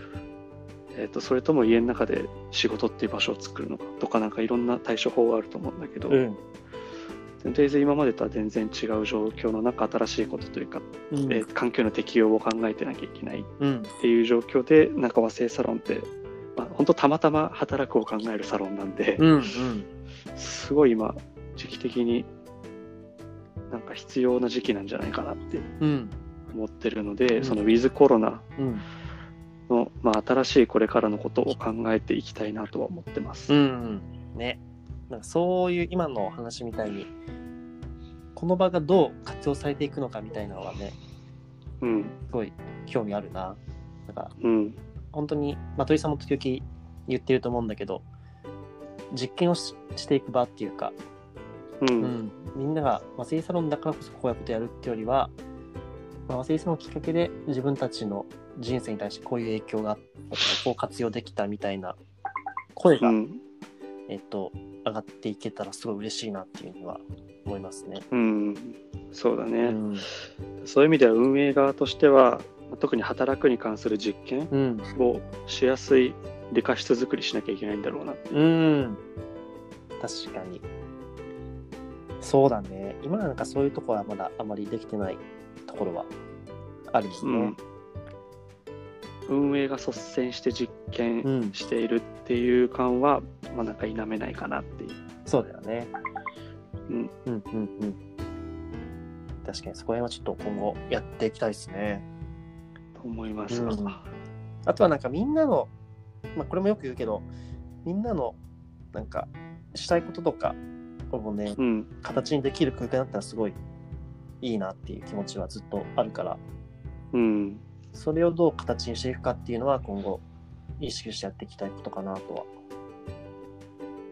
[SPEAKER 2] えー、とそれとも家の中で仕事っていう場所を作るのかとかなんかいろんな対処法があると思うんだけど、
[SPEAKER 1] うん。
[SPEAKER 2] とりあえず今までとは全然違う状況の中新しいことというか、
[SPEAKER 1] うん
[SPEAKER 2] えー環境の適応を考えてなきゃいけないっ
[SPEAKER 1] うん。
[SPEAKER 2] ていう状況で中和製サロンって、まあ、本当たまたま働くを考えるサロンなんで、
[SPEAKER 1] うん、うん。
[SPEAKER 2] すごい今時期的になんか必要な時期なんじゃないかなって
[SPEAKER 1] うん。
[SPEAKER 2] 思ってるので、
[SPEAKER 1] うん
[SPEAKER 2] そのウィズコロナ
[SPEAKER 1] うん。
[SPEAKER 2] の、まあ、新しいこれからのことを考えていきたいなとは思ってます。
[SPEAKER 1] うん。ね。なんかそういう今の話みたいに、この場がどう活用されていくのかみたいなのはね、
[SPEAKER 2] うん。
[SPEAKER 1] すごい興味あるな。なんか
[SPEAKER 2] うん。
[SPEAKER 1] 本当に、まあ、鳥さんも時々言ってると思うんだけど、実験をししていく場っていうか、
[SPEAKER 2] うん。
[SPEAKER 1] うん、みんなが和製サロンだからこそこういうことやるってよりは、まあ、和製サロンきっかけで自分たちの人生に対してこういう影響があったこう活用できたみたいな声が、
[SPEAKER 2] うん。
[SPEAKER 1] えっと、上がっていけたらすごい嬉しいなっていうふうには思いますね。
[SPEAKER 2] うん。そうだ
[SPEAKER 1] う
[SPEAKER 2] ね。
[SPEAKER 1] ん。
[SPEAKER 2] そういう意味では運営側としては、まあ特に働くに関する実験
[SPEAKER 1] うん。
[SPEAKER 2] をしやすい理科室作りしなきゃいけないんだろうなって。
[SPEAKER 1] うん。確かに。そうだね。今なんかそういうところはまだあまりできてないところはあるんですね
[SPEAKER 2] うん。。運営が率先して実験
[SPEAKER 1] うん。
[SPEAKER 2] しているっていう感は、まあなんか否めないかなっていう。
[SPEAKER 1] そうだよね。
[SPEAKER 2] うん。
[SPEAKER 1] うんうんうん。確かにそこら辺はちょっと今後やっていきたいですね。
[SPEAKER 2] と思いますが。
[SPEAKER 1] うんあとはなんかみんなの、まあこれもよく言うけど、みんなのなんかしたいこととかをね、
[SPEAKER 2] うん。
[SPEAKER 1] 形にできる空間だったらすごいいいなっていう気持ちはずっとあるから、
[SPEAKER 2] うん。
[SPEAKER 1] それをどう形にしていくかっていうのは今後意識してやっていきたいことかなとは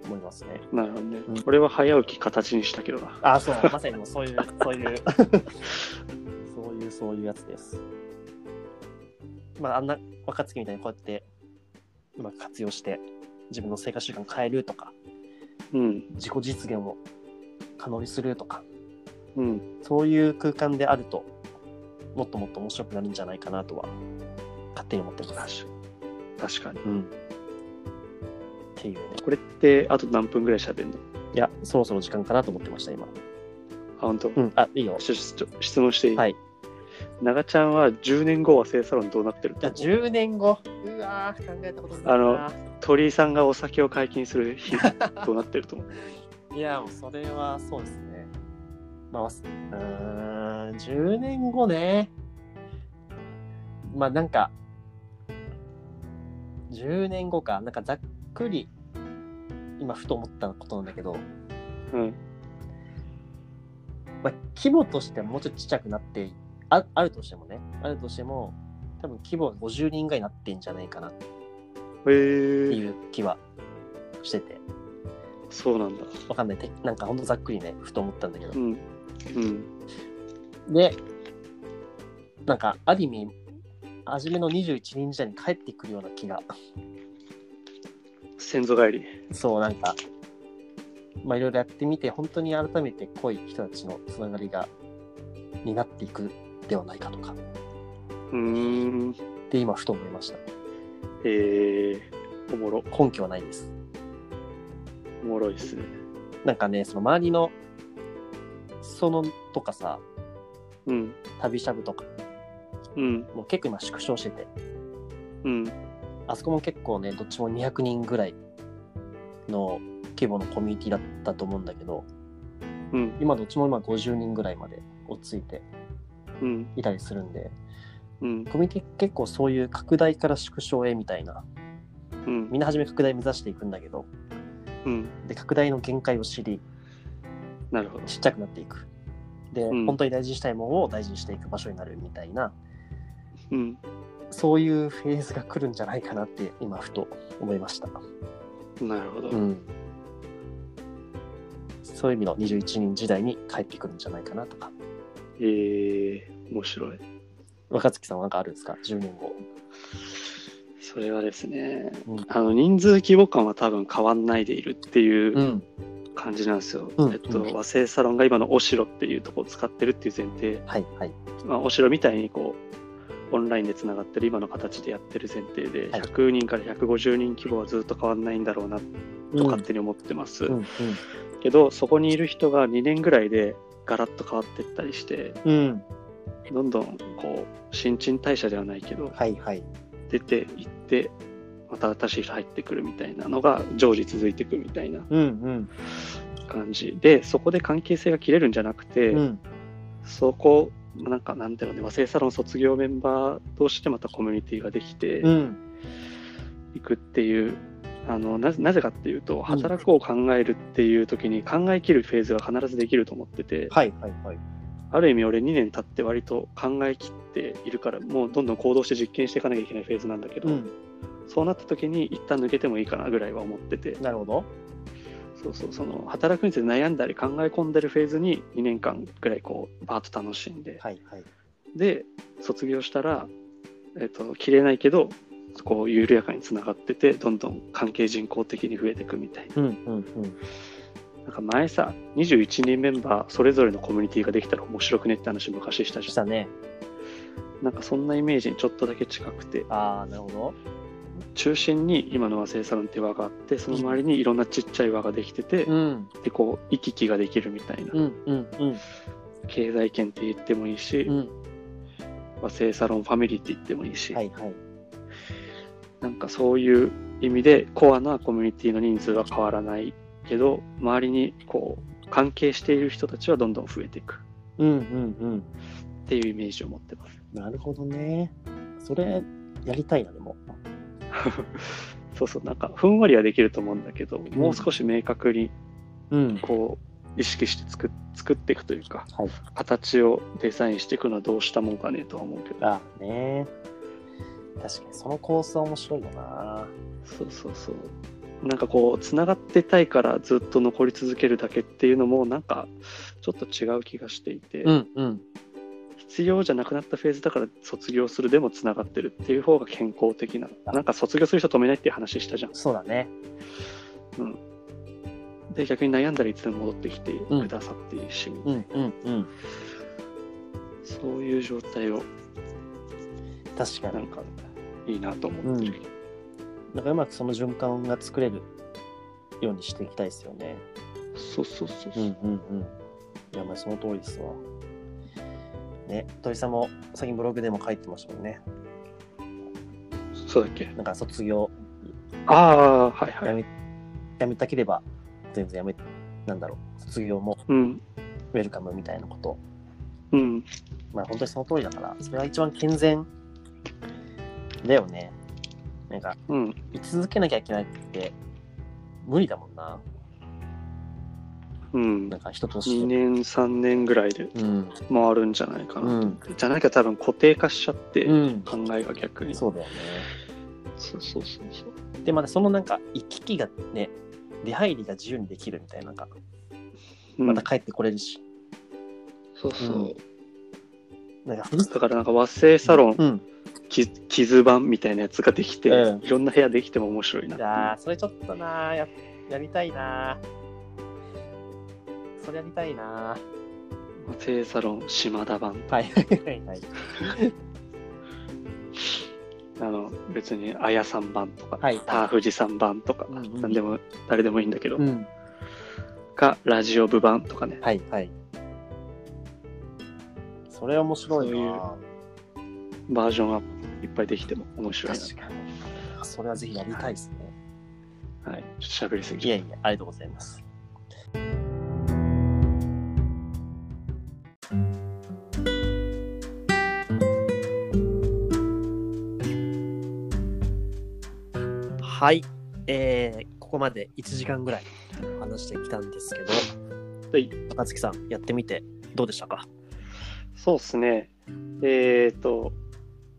[SPEAKER 1] 思いますね。
[SPEAKER 2] なるほどね。
[SPEAKER 1] うん
[SPEAKER 2] 俺は早起き形にしたけどな。
[SPEAKER 1] あ、そう、まさにもうそういう、そういう、そういう、そういうやつです。まあ、あんな若月みたいにこうやってうまく活用して自分の生活習慣を変えるとか、
[SPEAKER 2] うん。
[SPEAKER 1] 自己実現を可能にするとか、
[SPEAKER 2] うん。
[SPEAKER 1] そういう空間であると、もっともっと面白くなるんじゃないかなとは、勝手に思ってます。
[SPEAKER 2] 確かに。
[SPEAKER 1] うん。っていうね。
[SPEAKER 2] これってあと何分ぐらい喋るの？
[SPEAKER 1] いや、そろそろ時間かなと思ってました、今。
[SPEAKER 2] あ、本当？
[SPEAKER 1] うん、あ、いいよ。
[SPEAKER 2] 質問していい？
[SPEAKER 1] はい。
[SPEAKER 2] 長ちゃんは10年後は生サロンどうなってる
[SPEAKER 1] じゃあ、10年後。うわー、考えたことないな。
[SPEAKER 2] あの鳥居さんがお酒を解禁する日どうなってると思う？
[SPEAKER 1] いや、もうそれはそうですね。まあ、うーん、10年後ね。まあ、なんか、10年後か、なんかざっくり、今、ふと思ったことなんだけど、
[SPEAKER 2] うん。
[SPEAKER 1] まあ、規模としてはもうちょっとちっちゃくなって、ああるとしてもね、あるとしても、多分規模が50人ぐらいになってんじゃないかなっていう気はしてて、
[SPEAKER 2] そうなんだ。
[SPEAKER 1] わかんない。てなんかほんとざっくりね、ふと思ったんだけど
[SPEAKER 2] う。ん。うん。
[SPEAKER 1] で、なんか、ある意味、初めの21人時代に帰ってくるような気が、
[SPEAKER 2] 先祖返り。
[SPEAKER 1] そう、なんか、まあ、いろいろやってみて、本当に改めて濃い人たちのつながりが、になっていくではないかとか、
[SPEAKER 2] うーん。
[SPEAKER 1] で、今、ふと思いました。
[SPEAKER 2] えー、おもろ。
[SPEAKER 1] 根拠はないです。
[SPEAKER 2] おもろいっすね。
[SPEAKER 1] なんかね、その周りの、そのとかさ、
[SPEAKER 2] うん。
[SPEAKER 1] 旅しゃぶとか、
[SPEAKER 2] うん。
[SPEAKER 1] もう結構今縮小してて、
[SPEAKER 2] うん。
[SPEAKER 1] あそこも結構ね、どっちも200人ぐらいの規模のコミュニティだったと思うんだけど、
[SPEAKER 2] うん。
[SPEAKER 1] 今どっちも今50人ぐらいまで落ち着いて
[SPEAKER 2] うん。
[SPEAKER 1] いたりするんで、
[SPEAKER 2] うん。
[SPEAKER 1] コミュニティ結構そういう拡大から縮小へみたいな、
[SPEAKER 2] うん。
[SPEAKER 1] みんな初め拡大目指していくんだけど、
[SPEAKER 2] うん。
[SPEAKER 1] で、拡大の限界を知り、
[SPEAKER 2] なるほど。
[SPEAKER 1] ちっちゃくなっていく。で、
[SPEAKER 2] うん
[SPEAKER 1] 本当に大事にしたいものを大事にしていく場所になるみたいな、
[SPEAKER 2] うん。
[SPEAKER 1] そういうフェーズが来るんじゃないかなって今ふと思いました。
[SPEAKER 2] なるほど。
[SPEAKER 1] うん。そそういう意味の21人時代に帰ってくるんじゃないかなとか。
[SPEAKER 2] えー、面白い。
[SPEAKER 1] 若月さんは何かあるんですか ?10 年後。
[SPEAKER 2] それはですね、
[SPEAKER 1] うん
[SPEAKER 2] あの人数規模感は多分変わんないでいるっていう
[SPEAKER 1] うん。
[SPEAKER 2] 感じなんですよ。
[SPEAKER 1] うん
[SPEAKER 2] えっと、
[SPEAKER 1] うん
[SPEAKER 2] 和製サロンが今のお城っていうところを使ってるっていう前提、
[SPEAKER 1] はいはい。
[SPEAKER 2] まあ、お城みたいにこう、オンラインでつながってる今の形でやってる前提で、
[SPEAKER 1] はい
[SPEAKER 2] 100人から150人規模はずっと変わんないんだろうなと勝手に思ってます。
[SPEAKER 1] うん
[SPEAKER 2] けど、そこにいる人が2年ぐらいでガラッと変わっていったりして、
[SPEAKER 1] うん。うん。
[SPEAKER 2] どんどんこう、新陳代謝ではないけど、
[SPEAKER 1] はいはい。
[SPEAKER 2] 出ていって、また新しい人入ってくるみたいなのが常時続いていくみたいな
[SPEAKER 1] うんうん。
[SPEAKER 2] 感じで、そこで関係性が切れるんじゃなくて、
[SPEAKER 1] うん。
[SPEAKER 2] そこ、なんかなんていうのね、和製サロン卒業メンバー同士でまたコミュニティができて
[SPEAKER 1] うん。
[SPEAKER 2] いくっていう、あのなぜなぜかっていうと、働くを考えるっていう時に考え切るフェーズが必ずできると思ってて、
[SPEAKER 1] はいはいはい。
[SPEAKER 2] ある意味俺2年経って割と考え切っているから、もうどんどん行動して実験していかなきゃいけないフェーズなんだけど、
[SPEAKER 1] うん。
[SPEAKER 2] そうなった時に一旦抜けてもいいかなぐらいは思ってて、
[SPEAKER 1] なるほど。
[SPEAKER 2] そうそう、その働くについて悩んだり考え込んでるフェーズに2年間ぐらいこう、バーッと楽しんで、
[SPEAKER 1] はいはい。
[SPEAKER 2] で、卒業したら、えっ、と、切れないけど、こう、緩やかにつながってて、どんどん関係人口的に増えていくみたいな。
[SPEAKER 1] うんうんうん。
[SPEAKER 2] なんか前さ、21人メンバーそれぞれのコミュニティができたら面白くねって話昔したじゃん。
[SPEAKER 1] したね。
[SPEAKER 2] なんかそんなイメージにちょっとだけ近くて、
[SPEAKER 1] ああ、なるほど。
[SPEAKER 2] 中心に今の和製サロンって輪があって、その周りにいろんなちっちゃい輪ができてて、
[SPEAKER 1] うん。
[SPEAKER 2] で、こう、行き来ができるみたいな。
[SPEAKER 1] うんうんうん。
[SPEAKER 2] 経済圏って言ってもいいし、
[SPEAKER 1] うん。
[SPEAKER 2] 和製サロンファミリーって言ってもいいし、
[SPEAKER 1] はいはい。
[SPEAKER 2] なんかそういう意味でコアなコミュニティの人数は変わらないけど、周りにこう関係している人たちはどんどん増えていく
[SPEAKER 1] うんうん
[SPEAKER 2] っていうイメージを持ってます。
[SPEAKER 1] うん。なるほどね。それ、やりたいな、でも。
[SPEAKER 2] そうそう、なんかふんわりはできると思うんだけど、もう少し明確に
[SPEAKER 1] うん。
[SPEAKER 2] こう意識して作っ作っていくというか、
[SPEAKER 1] はい。
[SPEAKER 2] 形をデザインしていくのはどうしたもんかねとは思うけど。
[SPEAKER 1] あね確かにそのコースは面白いよな
[SPEAKER 2] そうそうそう。なんかこう、つながってたいからずっと残り続けるだけっていうのも、なんかちょっと違う気がしていて、
[SPEAKER 1] んうん
[SPEAKER 2] 必要じゃなくなったフェーズだから卒業するでもつながってるっていう方が健康的な。な。んか卒業する人止めないっていう話したじゃん。
[SPEAKER 1] そうだね。
[SPEAKER 2] で、逆に悩んだらいつでも戻ってきてくださっているし、
[SPEAKER 1] うんうんうん。
[SPEAKER 2] そういう状態を。
[SPEAKER 1] 確かに。
[SPEAKER 2] なんかいいなと思ってる。
[SPEAKER 1] なんかうまくその循環が作れるようにしていきたいですよね。
[SPEAKER 2] そうそうそうそう。
[SPEAKER 1] うんうんうん。いやまあその通りですわね鳥さんも最近ブログでも書いてましたもんね
[SPEAKER 2] そうだっけ？
[SPEAKER 1] なんか卒業
[SPEAKER 2] ああ、はいはい。
[SPEAKER 1] やめやめたければ全然やめなんだろう卒業も
[SPEAKER 2] うん。
[SPEAKER 1] ウェルカムみたいなこと
[SPEAKER 2] うん。
[SPEAKER 1] まあ本当にその通りだからそれが一番健全だよねなんか
[SPEAKER 2] うん。
[SPEAKER 1] 居続けなきゃいけないって無理だもんな
[SPEAKER 2] うん。
[SPEAKER 1] なん。か人と
[SPEAKER 2] 2
[SPEAKER 1] して
[SPEAKER 2] 年、3年ぐらいで
[SPEAKER 1] うん。
[SPEAKER 2] 回るんじゃないかな。
[SPEAKER 1] うん。
[SPEAKER 2] じゃなきゃ多分固定化しちゃって、
[SPEAKER 1] うん。
[SPEAKER 2] 考えが逆に。
[SPEAKER 1] そうだよね。
[SPEAKER 2] そうそうそうそう。
[SPEAKER 1] でまたそのなんか行き来がね出入りが自由にできるみたいななんか。
[SPEAKER 2] うん。
[SPEAKER 1] また帰ってこれるし、
[SPEAKER 2] そうそう。
[SPEAKER 1] うん。なんか
[SPEAKER 2] だからなんか和製サロン、
[SPEAKER 1] うん。
[SPEAKER 2] き傷版みたいなやつができて、
[SPEAKER 1] うん。
[SPEAKER 2] いろんな部屋できても面白いな
[SPEAKER 1] それちょっとなーややりたいなーそれやりたいな。
[SPEAKER 2] 和製サロン島田版。
[SPEAKER 1] ーはい。はい。はい。
[SPEAKER 2] あの、別に、あやさん版とか、
[SPEAKER 1] はい。
[SPEAKER 2] ターフジさん版とか、
[SPEAKER 1] うんうん
[SPEAKER 2] なん。でも、誰でもいいんだけど、
[SPEAKER 1] うん。
[SPEAKER 2] か、ラジオ部版とかね。
[SPEAKER 1] はい。はい。それ面白いな。
[SPEAKER 2] そういうバージョンがいっぱいできても面白い
[SPEAKER 1] 確かに。それはぜひやりたいですね。
[SPEAKER 2] な。はい。ちょっと喋りすぎ
[SPEAKER 1] いやいやありがとうございますはい、えー、ここまで1時間ぐらい話してきたんですけど、
[SPEAKER 2] はい、
[SPEAKER 1] 高月さん、やってみてどうでしたか？
[SPEAKER 2] た。そうですね。えっ、と、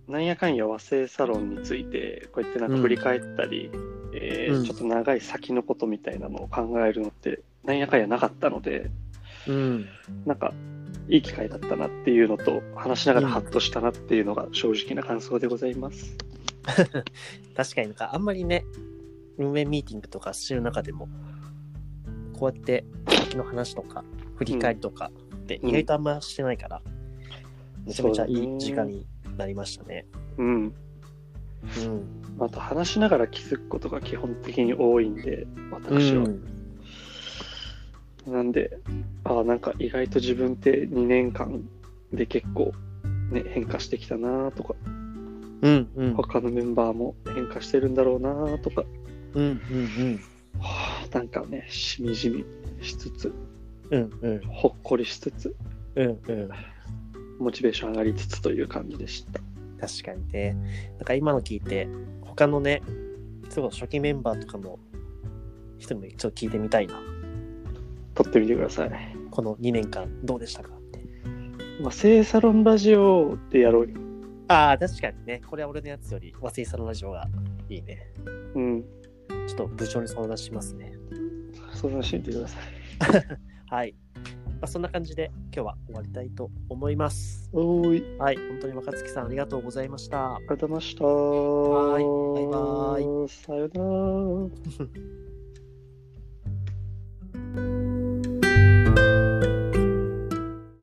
[SPEAKER 2] なんやかんや和製サロンについて、こうやってなんか振り返ったり、えー
[SPEAKER 1] うん
[SPEAKER 2] ちょっと長い先のことみたいなのを考えるのってなんやかんやなかったので、
[SPEAKER 1] うん。
[SPEAKER 2] なんか、いい機会だったなっていうのと、話しながらハッとしたなっていうのが正直な感想でございます。
[SPEAKER 1] 確かになんかあんまりね、運営ミーティングとかしてる中でも、こうやって先の話とか、振り返りとかって意外とあんましてないから、めちゃめちゃいい時間になりましたね。
[SPEAKER 2] うん。
[SPEAKER 1] うん。
[SPEAKER 2] あと、話しながら気づくことが基本的に多いんで、
[SPEAKER 1] う
[SPEAKER 2] 私は。
[SPEAKER 1] ん。
[SPEAKER 2] なんで、ああ、なんか意外と自分って2年間で結構、ね、変化してきたなとか、
[SPEAKER 1] うん。うん。
[SPEAKER 2] 他のメンバーも変化してるんだろうなとか、
[SPEAKER 1] うん。うん。
[SPEAKER 2] はあなんかね、しみじみしつつ、
[SPEAKER 1] うん。うん。
[SPEAKER 2] ほっこりしつつ、
[SPEAKER 1] うん。うん。
[SPEAKER 2] モチベーション上がりつつという感じでした。
[SPEAKER 1] 確かにね。なんか今の聞いて、他のね、すごい初期メンバーとかの人にもちょっと聞いてみたいな。
[SPEAKER 2] 撮ってみてください。
[SPEAKER 1] この2年間どうでしたかって。
[SPEAKER 2] まあ、聖サロンラジオでやろうよ。
[SPEAKER 1] ああ、確かにね。これは俺のやつより、和製さんのラジオがいいね。
[SPEAKER 2] うん。
[SPEAKER 1] ちょっと部長に相談しますね。
[SPEAKER 2] 相談してみてください。
[SPEAKER 1] はい。まあ、そんな感じで今日は終わりたいと思います。
[SPEAKER 2] おーい、
[SPEAKER 1] はい。本当に若月さんありがとうございました。
[SPEAKER 2] ありがとうございました。
[SPEAKER 1] はいバイバ
[SPEAKER 2] イ。さよなら。